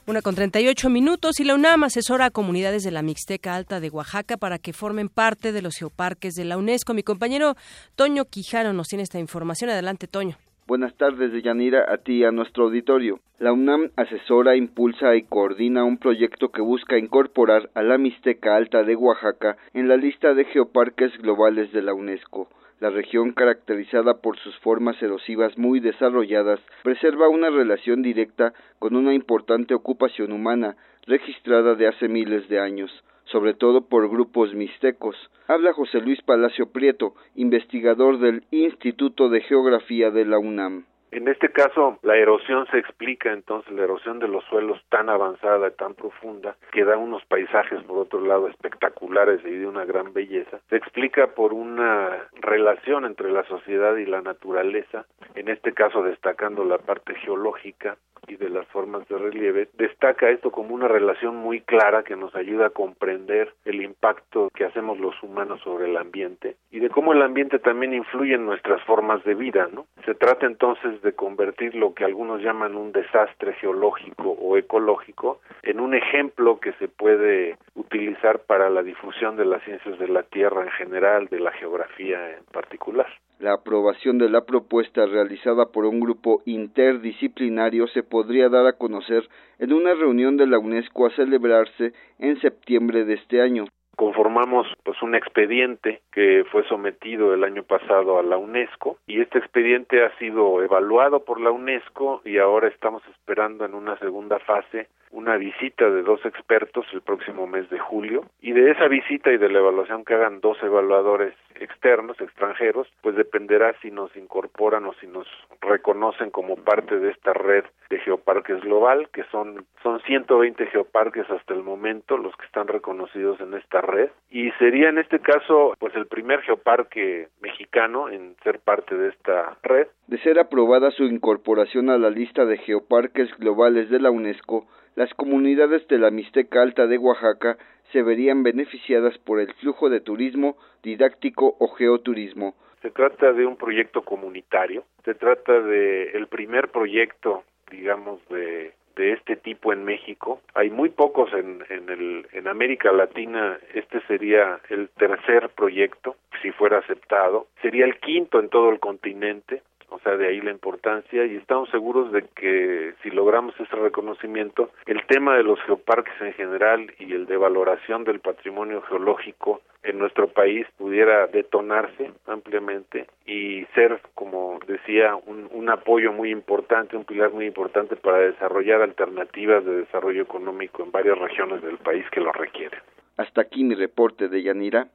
Speaker 1: Una con 38 minutos y la UNAM asesora a comunidades de la Mixteca Alta de Oaxaca para que formen parte de los geoparques de la UNESCO. Mi compañero Toño Quijano nos tiene esta información. Adelante, Toño.
Speaker 21: Buenas tardes, Deyanira, a ti y a nuestro auditorio. La UNAM asesora, impulsa y coordina un proyecto que busca incorporar a la Mixteca Alta de Oaxaca en la lista de geoparques globales de la UNESCO. La región, caracterizada por sus formas erosivas muy desarrolladas, preserva una relación directa con una importante ocupación humana registrada de hace miles de años sobre todo por grupos mixtecos. Habla José Luis Palacio Prieto, investigador del Instituto de Geografía de la UNAM.
Speaker 22: En este caso, la erosión se explica entonces, la erosión de los suelos tan avanzada, tan profunda, que da unos paisajes, por otro lado, espectaculares y de una gran belleza, se explica por una relación entre la sociedad y la naturaleza, en este caso destacando la parte geológica, y de las formas de relieve, destaca esto como una relación muy clara que nos ayuda a comprender el impacto que hacemos los humanos sobre el ambiente y de cómo el ambiente también influye en nuestras formas de vida, ¿no? Se trata entonces de convertir lo que algunos llaman un desastre geológico o ecológico en un ejemplo que se puede utilizar para la difusión de las ciencias de la Tierra en general, de la geografía en particular.
Speaker 21: La aprobación de la propuesta realizada por un grupo interdisciplinario se podría dar a conocer en una reunión de la UNESCO a celebrarse en septiembre de este año.
Speaker 22: Conformamos pues un expediente que fue sometido el año pasado a la UNESCO y este expediente ha sido evaluado por la UNESCO y ahora estamos esperando en una segunda fase una visita de dos expertos el próximo mes de julio y de esa visita y de la evaluación que hagan dos evaluadores externos, extranjeros, pues dependerá si nos incorporan o si nos reconocen como parte de esta red de geoparques global, que son, son 120 geoparques hasta el momento los que están reconocidos en esta red y sería en este caso pues el primer geoparque mexicano en ser parte de esta red.
Speaker 21: De ser aprobada su incorporación a la lista de geoparques globales de la UNESCO, las comunidades de la Mixteca Alta de Oaxaca se verían beneficiadas por el flujo de turismo didáctico o geoturismo.
Speaker 22: Se trata de un proyecto comunitario, se trata de el primer proyecto, digamos, de, de este tipo en México. Hay muy pocos en, en, el, en América Latina. Este sería el tercer proyecto, si fuera aceptado. Sería el quinto en todo el continente o sea, de ahí la importancia y estamos seguros de que si logramos ese reconocimiento, el tema de los geoparques en general y el de valoración del patrimonio geológico en nuestro país pudiera detonarse ampliamente y ser, como decía, un, un apoyo muy importante, un pilar muy importante para desarrollar alternativas de desarrollo económico en varias regiones del país que lo requieren.
Speaker 21: Hasta aquí mi reporte de Yanira.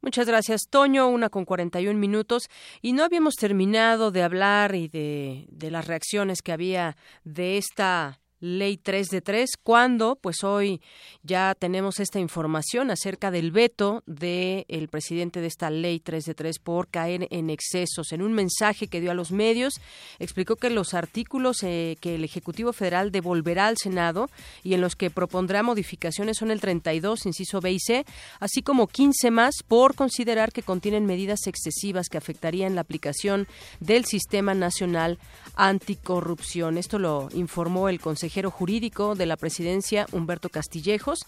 Speaker 1: Muchas gracias, Toño. Una con 41 minutos. Y no habíamos terminado de hablar y de, de las reacciones que había de esta Ley 3 de 3, cuando pues hoy ya tenemos esta información acerca del veto del el presidente de esta Ley 3 de 3 por caer en excesos. En un mensaje que dio a los medios, explicó que los artículos eh, que el Ejecutivo Federal devolverá al Senado y en los que propondrá modificaciones son el 32, inciso B y C, así como 15 más por considerar que contienen medidas excesivas que afectarían la aplicación del Sistema Nacional Anticorrupción. Esto lo informó el Consejo consejero jurídico de la presidencia, Humberto Castillejos.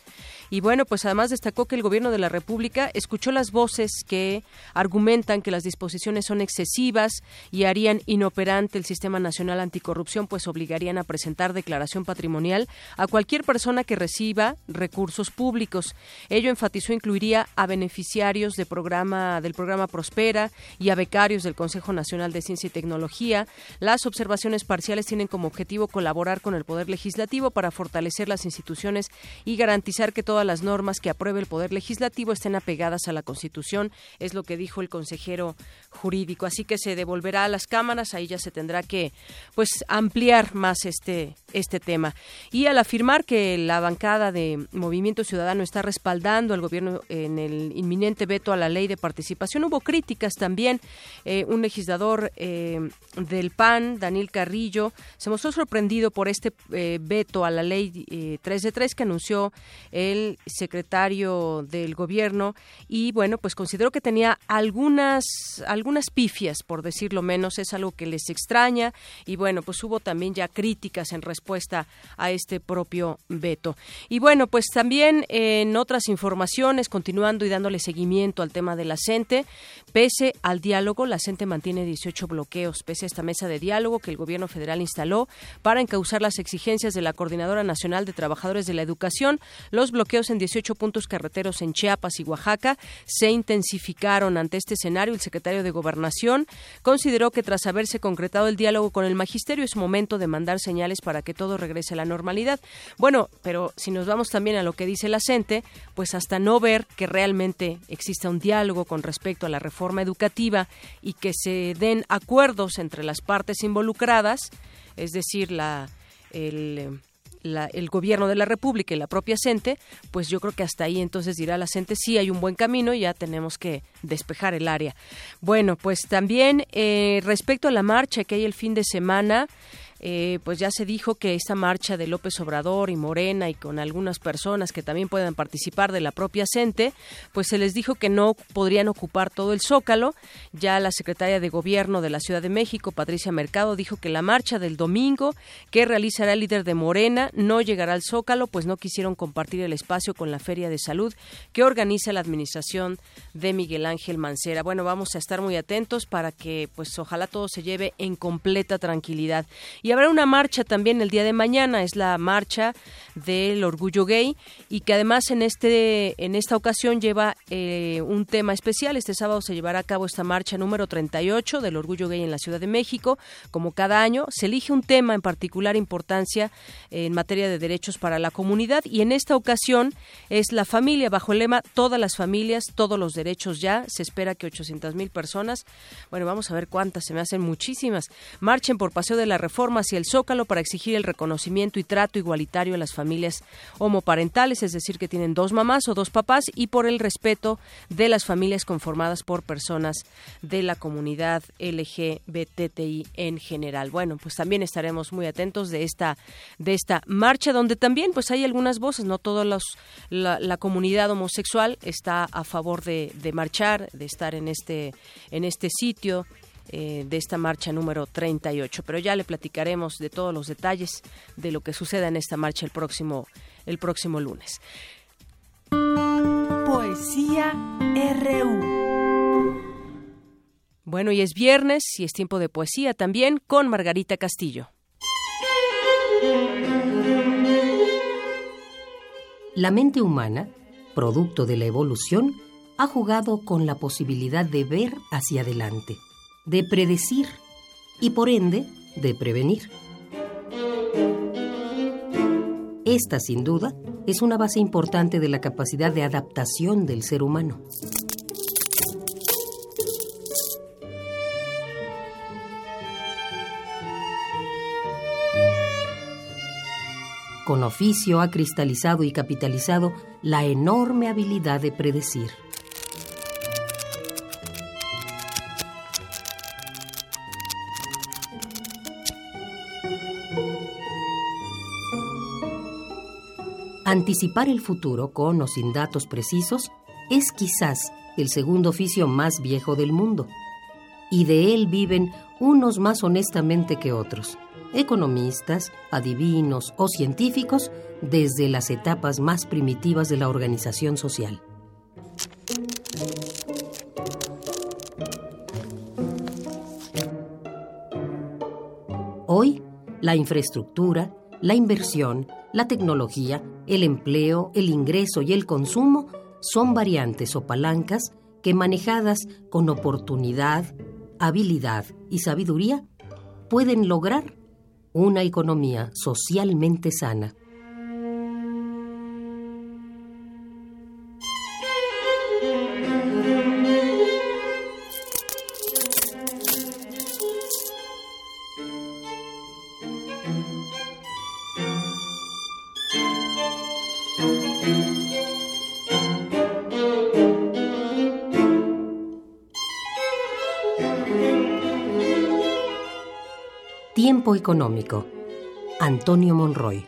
Speaker 1: Y bueno, pues además destacó que el gobierno de la República escuchó las voces que argumentan que las disposiciones son excesivas y harían inoperante el Sistema Nacional Anticorrupción, pues obligarían a presentar declaración patrimonial a cualquier persona que reciba recursos públicos. Ello enfatizó incluiría a beneficiarios de programa, del programa Prospera y a becarios del Consejo Nacional de Ciencia y Tecnología. Las observaciones parciales tienen como objetivo colaborar con el Poder Legislativo para fortalecer las instituciones y garantizar que todas las normas que apruebe el Poder Legislativo estén apegadas a la Constitución, es lo que dijo el consejero jurídico. Así que se devolverá a las cámaras, ahí ya se tendrá que pues ampliar más este este tema. Y al afirmar que la bancada de Movimiento Ciudadano está respaldando al gobierno en el inminente veto a la ley de participación, hubo críticas también. Eh, un legislador eh, del PAN, Daniel Carrillo, se mostró sorprendido por este eh, veto a la ley eh, 3 de 3 que anunció el secretario del gobierno. Y bueno, pues consideró que tenía algunas algunas pifias, por decirlo menos, es algo que les extraña. Y bueno, pues hubo también ya críticas en respuesta a este propio veto. Y bueno, pues también en otras informaciones, continuando y dándole seguimiento al tema de la CENTE, pese al diálogo, la CENTE mantiene 18 bloqueos, pese a esta mesa de diálogo que el gobierno federal instaló para encauzar las exigencias de la Coordinadora Nacional de Trabajadores de la Educación, los bloqueos en 18 puntos carreteros en Chiapas y Oaxaca se intensificaron ante este escenario. El secretario de Gobernación consideró que tras haberse concretado el diálogo con el magisterio es momento de mandar señales para que todo regrese a la normalidad. Bueno, pero si nos vamos también a lo que dice la CENTE, pues hasta no ver que realmente exista un diálogo con respecto a la reforma educativa y que se den acuerdos entre las partes involucradas, es decir, la, el, el gobierno de la República y la propia CENTE, pues yo creo que hasta ahí entonces dirá la CENTE, sí hay un buen camino y ya tenemos que despejar el área. Bueno, pues también eh, respecto a la marcha que hay el fin de semana, eh, pues ya se dijo que esta marcha de López Obrador y Morena y con algunas personas que también puedan participar de la propia CENTE, pues se les dijo que no podrían ocupar todo el zócalo. Ya la secretaria de Gobierno de la Ciudad de México, Patricia Mercado, dijo que la marcha del domingo que realizará el líder de Morena no llegará al zócalo, pues no quisieron compartir el espacio con la Feria de Salud que organiza la administración de Miguel Ángel Mancera. Bueno, vamos a estar muy atentos para que, pues ojalá todo se lleve en completa tranquilidad. Habrá una marcha también el día de mañana, es la marcha del orgullo gay y que además en este en esta ocasión lleva eh, un tema especial. Este sábado se llevará a cabo esta marcha número 38 del orgullo gay en la Ciudad de México. Como cada año se elige un tema en particular importancia en materia de derechos para la comunidad y en esta ocasión es la familia bajo el lema todas las familias, todos los derechos ya. Se espera que 800 mil personas, bueno, vamos a ver cuántas, se me hacen muchísimas, marchen por Paseo de la Reforma hacia el Zócalo para exigir el reconocimiento y trato igualitario a las familias homoparentales, es decir, que tienen dos mamás o dos papás, y por el respeto de las familias conformadas por personas de la comunidad LGBTI en general. Bueno, pues también estaremos muy atentos de esta de esta marcha donde también pues hay algunas voces, no toda la, la, comunidad homosexual está a favor de, de marchar, de estar en este en este sitio eh, de esta marcha número 38. Pero ya le platicaremos de todos los detalles de lo que suceda en esta marcha el próximo, el próximo lunes.
Speaker 23: Poesía RU.
Speaker 1: Bueno, y es viernes y es tiempo de poesía también con Margarita Castillo.
Speaker 24: La mente humana, producto de la evolución, ha jugado con la posibilidad de ver hacia adelante de predecir y por ende de prevenir. Esta, sin duda, es una base importante de la capacidad de adaptación del ser humano. Con oficio ha cristalizado y capitalizado la enorme habilidad de predecir. Anticipar el futuro con o sin datos precisos es quizás el segundo oficio más viejo del mundo, y de él viven unos más honestamente que otros, economistas, adivinos o científicos desde las etapas más primitivas de la organización social. Hoy, la infraestructura, la inversión, la tecnología, el empleo, el ingreso y el consumo son variantes o palancas que manejadas con oportunidad, habilidad y sabiduría pueden lograr una economía socialmente sana. Económico. Antonio Monroy.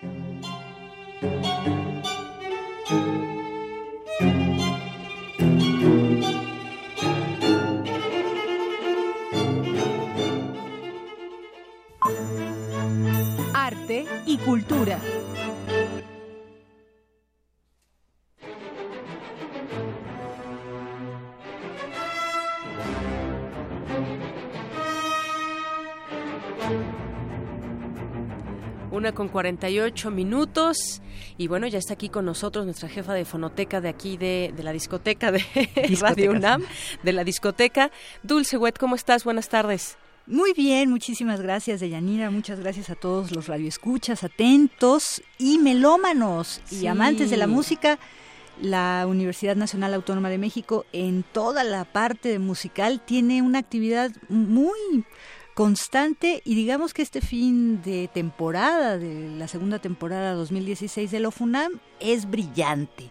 Speaker 23: Arte y cultura.
Speaker 1: Una con 48 minutos. Y bueno, ya está aquí con nosotros nuestra jefa de fonoteca de aquí de, de la discoteca de Radio UNAM, de la discoteca. Dulce Wet, ¿cómo estás? Buenas tardes.
Speaker 25: Muy bien, muchísimas gracias, Deyanira. Muchas gracias a todos los radioescuchas, atentos y melómanos y amantes de la música. La Universidad Nacional Autónoma de México, en toda la parte musical, tiene una actividad muy constante y digamos que este fin de temporada, de la segunda temporada 2016 de la FUNAM, es brillante.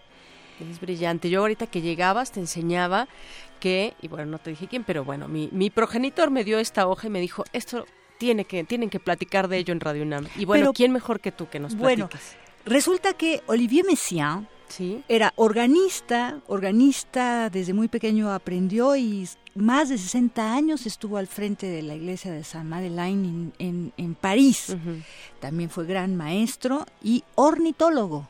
Speaker 1: Es brillante. Yo ahorita que llegabas te enseñaba que, y bueno, no te dije quién, pero bueno, mi, mi progenitor me dio esta hoja y me dijo, esto tiene que, tienen que platicar de ello en Radio UNAM. Y bueno,
Speaker 25: Pero-
Speaker 1: ¿quién mejor que tú que nos
Speaker 25: Bueno,
Speaker 1: platiques?
Speaker 25: Resulta que Olivier Messiaen era organista, organista desde muy pequeño aprendió y más de 60 años estuvo al frente de la iglesia de Saint Madeleine en, en- en París. También fue gran maestro y ornitólogo.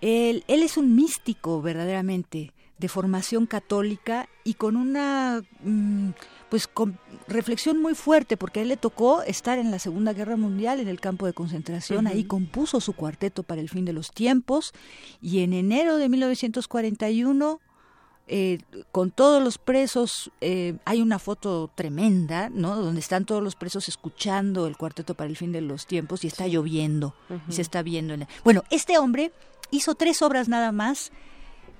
Speaker 25: Él, él es un místico verdaderamente de formación católica y con una mm, pues con reflexión muy fuerte porque a él le tocó estar en la Segunda Guerra Mundial en el campo de concentración, ahí compuso su cuarteto para el fin de los tiempos y en enero de 1941 eh, con todos los presos, eh, hay una foto tremenda, ¿no? Donde están todos los presos escuchando el cuarteto para el fin de los tiempos y está lloviendo y se está viendo. en la- Bueno, este hombre hizo tres obras nada más,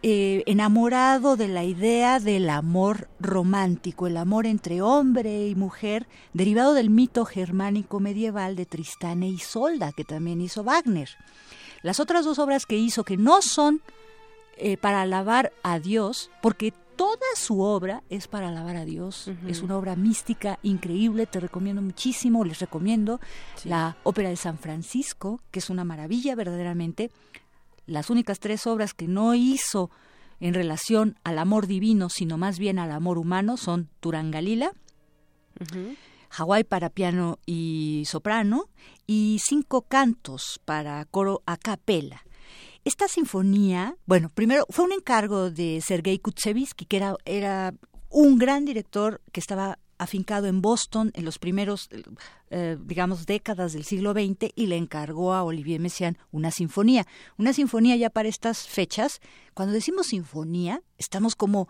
Speaker 25: eh, enamorado de la idea del amor romántico, el amor entre hombre y mujer, derivado del mito germánico medieval de Tristán e Isolda, que también hizo Wagner. Las otras dos obras que hizo, que no son eh, para alabar a Dios, porque toda su obra es para alabar a Dios. Es una obra mística increíble, te recomiendo muchísimo, les recomiendo la ópera de San Francisco, que es una maravilla verdaderamente. Las únicas tres obras que no hizo en relación al amor divino, sino más bien al amor humano, son Turangalila, Hawái para piano y soprano y cinco cantos para coro a capela. Esta sinfonía, bueno, primero fue un encargo de Sergei Kutsevitsky, que era, era un gran director que estaba afincado en Boston en los primeros, eh, digamos, décadas del siglo XX y le encargó a Olivier Messiaen una sinfonía. Una sinfonía ya para estas fechas, cuando decimos sinfonía, estamos como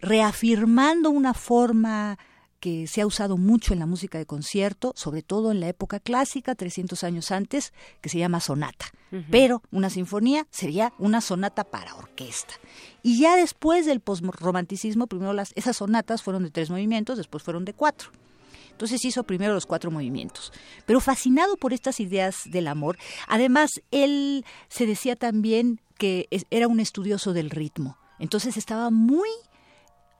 Speaker 25: reafirmando una forma que se ha usado mucho en la música de concierto, sobre todo en la época clásica, 300 años antes, que se llama sonata. Pero una sinfonía sería una sonata para orquesta. Y ya después del posromanticismo, primero las, esas sonatas fueron de tres movimientos, después fueron de cuatro. Entonces hizo primero los cuatro movimientos. Pero fascinado por estas ideas del amor, además él se decía también que era un estudioso del ritmo. Entonces estaba muy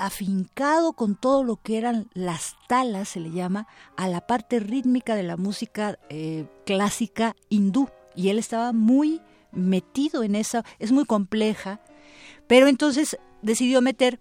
Speaker 25: afincado con todo lo que eran las talas, se le llama, a la parte rítmica de la música eh, clásica hindú. Y él estaba muy metido en esa, es muy compleja, pero entonces decidió meter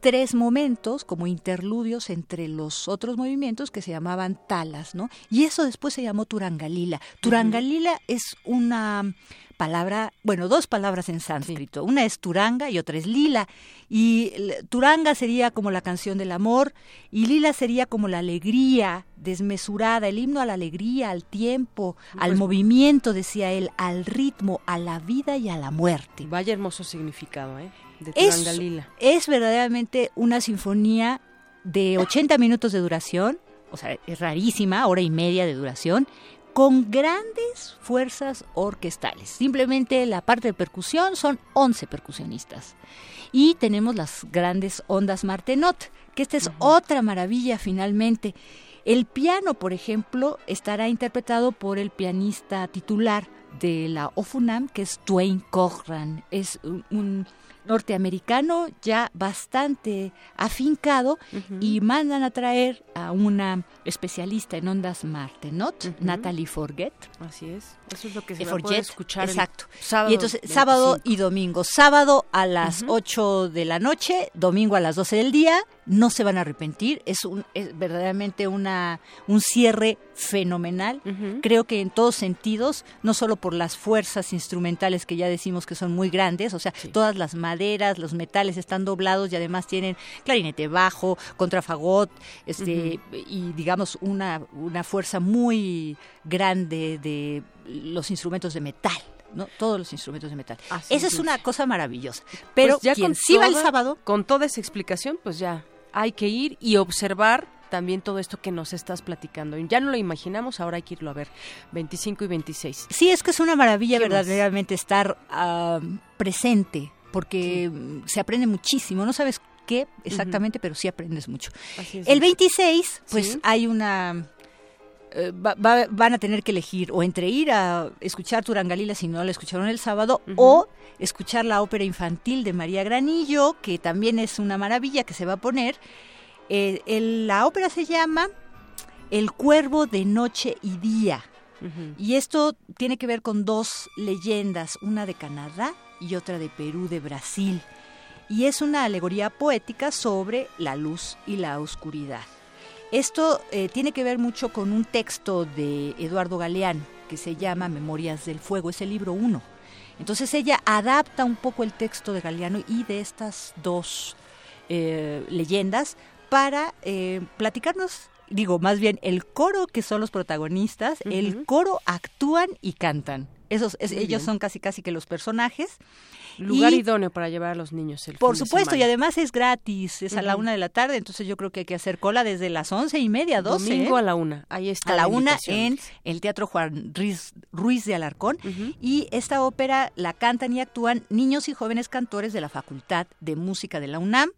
Speaker 25: tres momentos como interludios entre los otros movimientos que se llamaban talas, ¿no? Y eso después se llamó Turangalila. Turangalila es una palabra, bueno, dos palabras en sánscrito. Una es Turanga y otra es Lila. Y Turanga sería como la canción del amor y Lila sería como la alegría desmesurada, el himno a la alegría, al tiempo, al
Speaker 1: Pues-
Speaker 25: movimiento, decía él, al ritmo, a la vida y a la muerte.
Speaker 1: Vaya hermoso significado, ¿eh? De
Speaker 25: Es, es verdaderamente una sinfonía de 80 minutos de duración, o sea, es rarísima, hora y media de duración, con grandes fuerzas orquestales. Simplemente la parte de percusión son 11 percusionistas. Y tenemos las grandes ondas Martenot, que esta es otra maravilla finalmente. El piano, por ejemplo, estará interpretado por el pianista titular de la OFUNAM, que es Dwayne Cochran. Es un norteamericano ya bastante afincado y mandan a traer a una especialista en ondas Martenot, Natalie Forget.
Speaker 1: Así es, eso es lo que se va a escuchar.
Speaker 25: Exacto. y entonces sábado y domingo. Sábado a las 8 de la noche, domingo a las 12 del día, no se van a arrepentir. Es, un, es verdaderamente una, un cierre fenomenal. Creo que en todos sentidos, no solo por las fuerzas instrumentales que ya decimos que son muy grandes, o sea, todas las maderas, los metales están doblados y además tienen clarinete bajo, contrafagot, este, y digamos una, una fuerza muy grande de los instrumentos de metal. ¿no? Todos los instrumentos de metal. Esa es una cosa maravillosa. Pero
Speaker 1: pues ya
Speaker 25: quien
Speaker 1: con
Speaker 25: sí va el sábado,
Speaker 1: Con toda esa explicación, pues ya hay que ir y observar también todo esto que nos estás platicando. Ya no lo imaginamos, ahora hay que irlo a ver. 25 y 26.
Speaker 25: Sí, es que es una maravilla verdaderamente estar ah, presente, porque se aprende muchísimo. No sabes qué exactamente, pero sí aprendes mucho. El 26, pues
Speaker 1: Sí.
Speaker 25: hay una... eh, va- va- van a tener que elegir o entre ir a escuchar Turangalila si no la escucharon el sábado o escuchar la ópera infantil de María Granillo, que también es una maravilla que se va a poner. Eh, el- la ópera se llama El Cuervo de Noche y Día. Y esto tiene que ver con dos leyendas, una de Canadá y otra de Perú, de Brasil. Y es una alegoría poética sobre la luz y la oscuridad. Esto eh, tiene que ver mucho con un texto de Eduardo Galeano que se llama Memorias del Fuego, es el libro 1. Entonces ella adapta un poco el texto de Galeano y de estas dos eh, leyendas para eh, platicarnos, digo, más bien el coro que son los protagonistas, el coro actúan y cantan. Esos, es- ellos
Speaker 1: bien.
Speaker 25: son casi casi que los personajes.
Speaker 1: Lugar
Speaker 25: Y-
Speaker 1: idóneo para llevar a los niños el
Speaker 25: por supuesto, y además es gratis, es a la una de la tarde, entonces yo creo que hay que hacer cola desde las once y media, doce.
Speaker 1: Domingo
Speaker 25: ¿eh?
Speaker 1: a la una. Ahí está
Speaker 25: a la
Speaker 1: la
Speaker 25: una en el Teatro Juan Ruiz, Ruiz de Alarcón. Y esta ópera la cantan y actúan niños y jóvenes cantores de la Facultad de Música de la UNAM,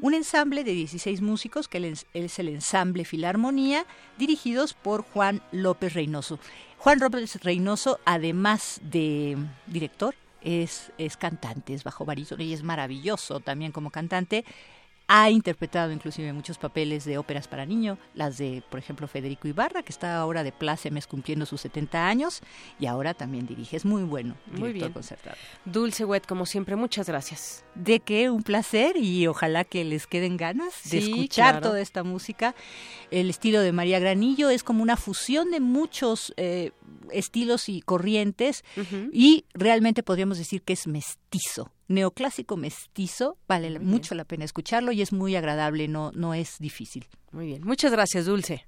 Speaker 25: un ensamble de 16 músicos que es el ensamble Filarmonía, dirigidos por Juan López Reynoso. Juan López Reynoso, además de director, es, es cantante, es bajo barítono y es maravilloso también como cantante. Ha interpretado inclusive muchos papeles de óperas para niño, las de, por ejemplo, Federico Ibarra, que está ahora de plácemes cumpliendo sus 70 años, y ahora también dirige. Es muy bueno,
Speaker 1: Muy bien.
Speaker 25: concertado.
Speaker 1: Dulce Wet, como siempre, muchas gracias.
Speaker 25: De que un placer y ojalá que les queden ganas de escuchar
Speaker 1: claro.
Speaker 25: toda esta música. El estilo de María Granillo es como una fusión de muchos eh, estilos y corrientes y realmente podríamos decir que es mestizo, neoclásico mestizo, vale mucho la pena escucharlo y es muy agradable, no, no es difícil.
Speaker 1: Muy bien. Muchas gracias, Dulce.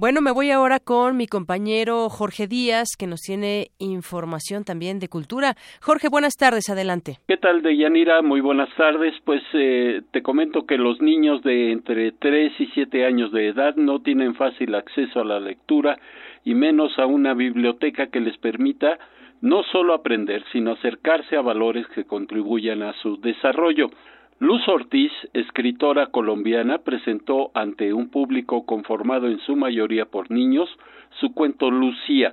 Speaker 1: Bueno, me voy ahora con mi compañero Jorge Díaz, que nos tiene información también de cultura. Jorge, buenas tardes, adelante.
Speaker 23: ¿Qué tal, Deyanira? Muy buenas tardes. Pues eh, te comento que los niños de entre 3 y 7 años de edad no tienen fácil acceso a la lectura y menos a una biblioteca que les permita no solo aprender, sino acercarse a valores que contribuyan a su desarrollo. Luz Ortiz, escritora colombiana, presentó ante un público conformado en su mayoría por niños su cuento Lucía,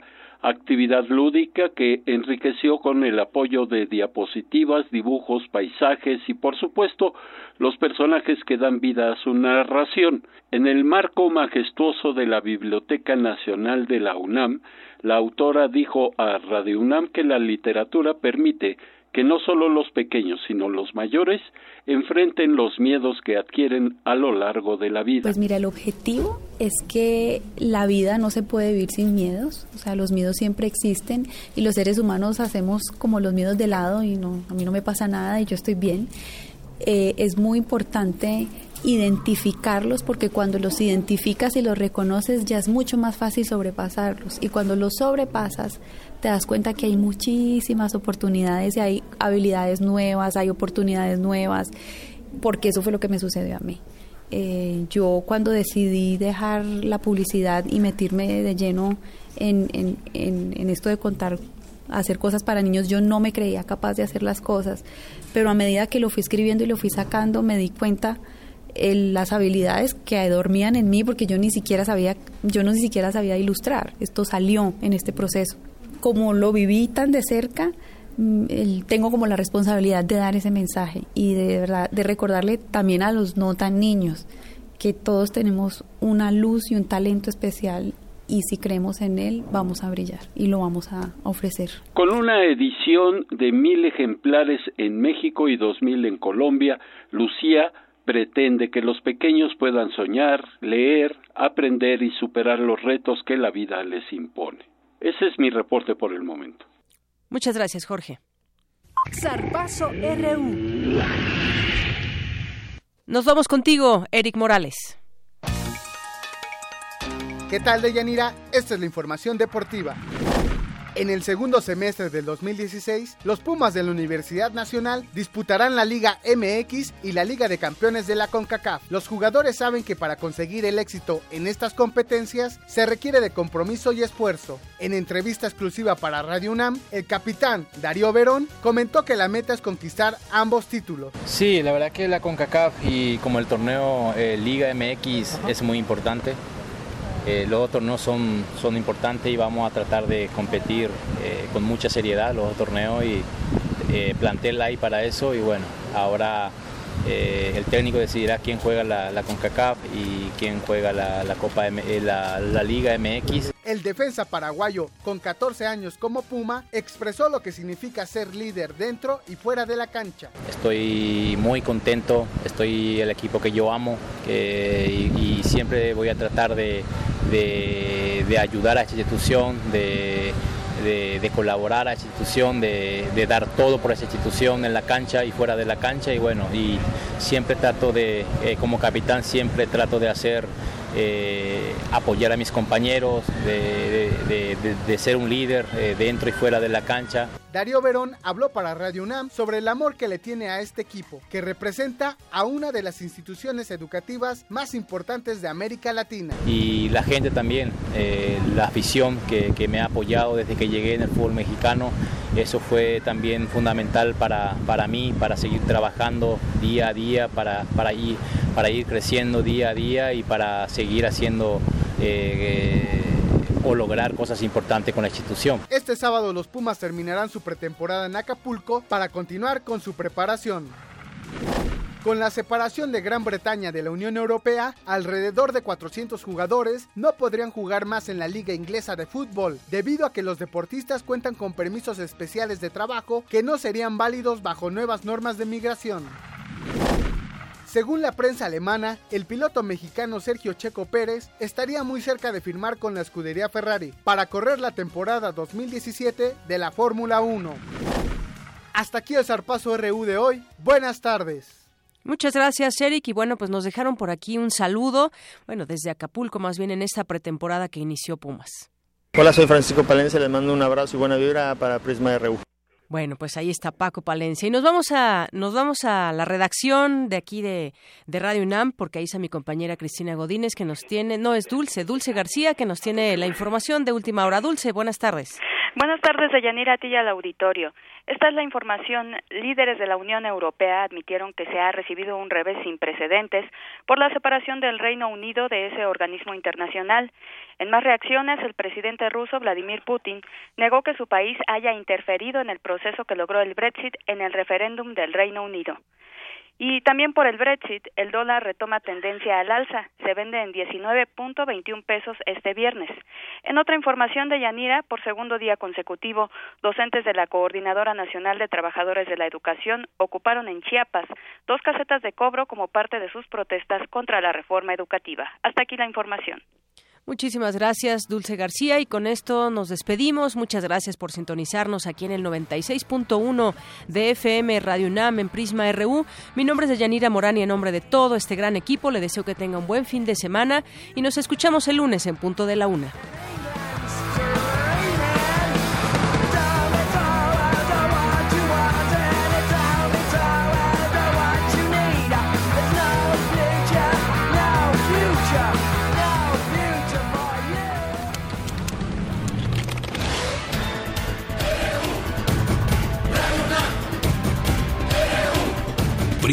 Speaker 23: actividad lúdica que enriqueció con el apoyo de diapositivas, dibujos, paisajes y por supuesto los personajes que dan vida a su narración. En el marco majestuoso de la Biblioteca Nacional de la UNAM, la autora dijo a Radio UNAM que la literatura permite que no solo los pequeños, sino los mayores enfrenten los miedos que adquieren a lo largo de la vida.
Speaker 26: Pues mira, el objetivo es que la vida no se puede vivir sin miedos, o sea, los miedos siempre existen y los seres humanos hacemos como los miedos de lado y no, a mí no me pasa nada y yo estoy bien. Eh, es muy importante identificarlos porque cuando los identificas y los reconoces ya es mucho más fácil sobrepasarlos y cuando los sobrepasas te das cuenta que hay muchísimas oportunidades y hay habilidades nuevas, hay oportunidades nuevas, porque eso fue lo que me sucedió a mí. Eh, yo cuando decidí dejar la publicidad y meterme de lleno en, esto de contar, hacer cosas para niños, yo no me creía capaz de hacer las cosas, pero a medida que lo fui escribiendo y lo fui sacando, me di cuenta el- las habilidades que dormían en mí porque yo ni siquiera sabía yo no ni siquiera sabía ilustrar esto salió en este proceso como lo viví tan de cerca, mm, tengo como la responsabilidad de dar ese mensaje y de verdad de recordarle también a los no tan niños que todos tenemos una luz y un talento especial y si creemos en él vamos a brillar y lo vamos a ofrecer.
Speaker 23: Con una edición de mil ejemplares en México y dos mil en Colombia, Lucía pretende que los pequeños puedan soñar, leer, aprender y superar los retos que la vida les impone. Ese es mi reporte por el momento.
Speaker 1: Muchas gracias, Jorge.
Speaker 27: Zarpazo RU.
Speaker 1: Nos vamos contigo, Eric Morales.
Speaker 28: ¿Qué tal, Deyanira? Esta es la información deportiva. En el segundo semestre del 2016, los Pumas de la Universidad Nacional disputarán la Liga MX y la Liga de Campeones de la CONCACAF. Los jugadores saben que para conseguir el éxito en estas competencias se requiere de compromiso y esfuerzo. En entrevista exclusiva para Radio UNAM, el capitán Darío Verón comentó que la meta es conquistar ambos títulos.
Speaker 29: Sí, la verdad que la CONCACAF y como el torneo eh, Liga MX es muy importante. Eh, los torneos son, son importantes y vamos a tratar de competir eh, con mucha seriedad los torneos y eh, plantel ahí para eso y bueno, ahora eh, el técnico decidirá quién juega la, CONCACAF y quién juega la, Copa la, la Liga MX.
Speaker 28: El defensa paraguayo, con 14 años como Puma, expresó lo que significa ser líder dentro y fuera de la cancha.
Speaker 29: Estoy muy contento, estoy el equipo que yo amo y, siempre voy a tratar de, de, ayudar a esta institución, de, de, colaborar a esta institución, de, dar todo por esa institución en la cancha y fuera de la cancha y bueno, y siempre trato de, eh, como capitán, siempre trato de hacer eh, apoyar a mis compañeros, de, ser un líder eh, dentro y fuera de la cancha.
Speaker 28: Darío Verón habló para Radio UNAM sobre el amor que le tiene a este equipo, que representa a una de las instituciones educativas más importantes de América Latina.
Speaker 29: Y la gente también, eh, la afición que, me ha apoyado desde que llegué en el fútbol mexicano, eso fue también fundamental para, para mí, para seguir trabajando día a día, para, para, ir, para ir creciendo día a día y para seguir haciendo... Eh, o lograr cosas importantes con la institución.
Speaker 28: Este sábado los Pumas terminarán su pretemporada en Acapulco para continuar con su preparación. Con la separación de Gran Bretaña de la Unión Europea, alrededor de 400 jugadores no podrían jugar más en la Liga Inglesa de Fútbol, debido a que los deportistas cuentan con permisos especiales de trabajo que no serían válidos bajo nuevas normas de migración. Según la prensa alemana, el piloto mexicano Sergio Checo Pérez estaría muy cerca de firmar con la escudería Ferrari para correr la temporada 2017 de la Fórmula 1. Hasta aquí el zarpazo RU de hoy. Buenas tardes.
Speaker 1: Muchas gracias, Eric. Y bueno, pues nos dejaron por aquí un saludo, bueno, desde Acapulco, más bien en esta pretemporada que inició Pumas.
Speaker 30: Hola, soy Francisco Palencia, les mando un abrazo y buena vibra para Prisma RU.
Speaker 1: Bueno, pues ahí está Paco Palencia. Y nos vamos a, nos vamos a la redacción de aquí de, de Radio UNAM, porque ahí está mi compañera Cristina Godínez, que nos tiene, no es Dulce, Dulce García, que nos tiene la información de última hora. Dulce, buenas tardes.
Speaker 31: Buenas tardes, Deyanira, a ti y al auditorio. Esta es la información. Líderes de la Unión Europea admitieron que se ha recibido un revés sin precedentes por la separación del Reino Unido de ese organismo internacional. En más reacciones, el presidente ruso Vladimir Putin negó que su país haya interferido en el proceso que logró el Brexit en el referéndum del Reino Unido. Y también por el Brexit, el dólar retoma tendencia al alza. Se vende en 19.21 pesos este viernes. En otra información de Yanira, por segundo día consecutivo, docentes de la Coordinadora Nacional de Trabajadores de la Educación ocuparon en Chiapas dos casetas de cobro como parte de sus protestas contra la reforma educativa. Hasta aquí la información.
Speaker 1: Muchísimas gracias, Dulce García. Y con esto nos despedimos. Muchas gracias por sintonizarnos aquí en el 96.1 de FM Radio UNAM en Prisma RU. Mi nombre es Deyanira Morán y en nombre de todo este gran equipo le deseo que tenga un buen fin de semana y nos escuchamos el lunes en punto de la una.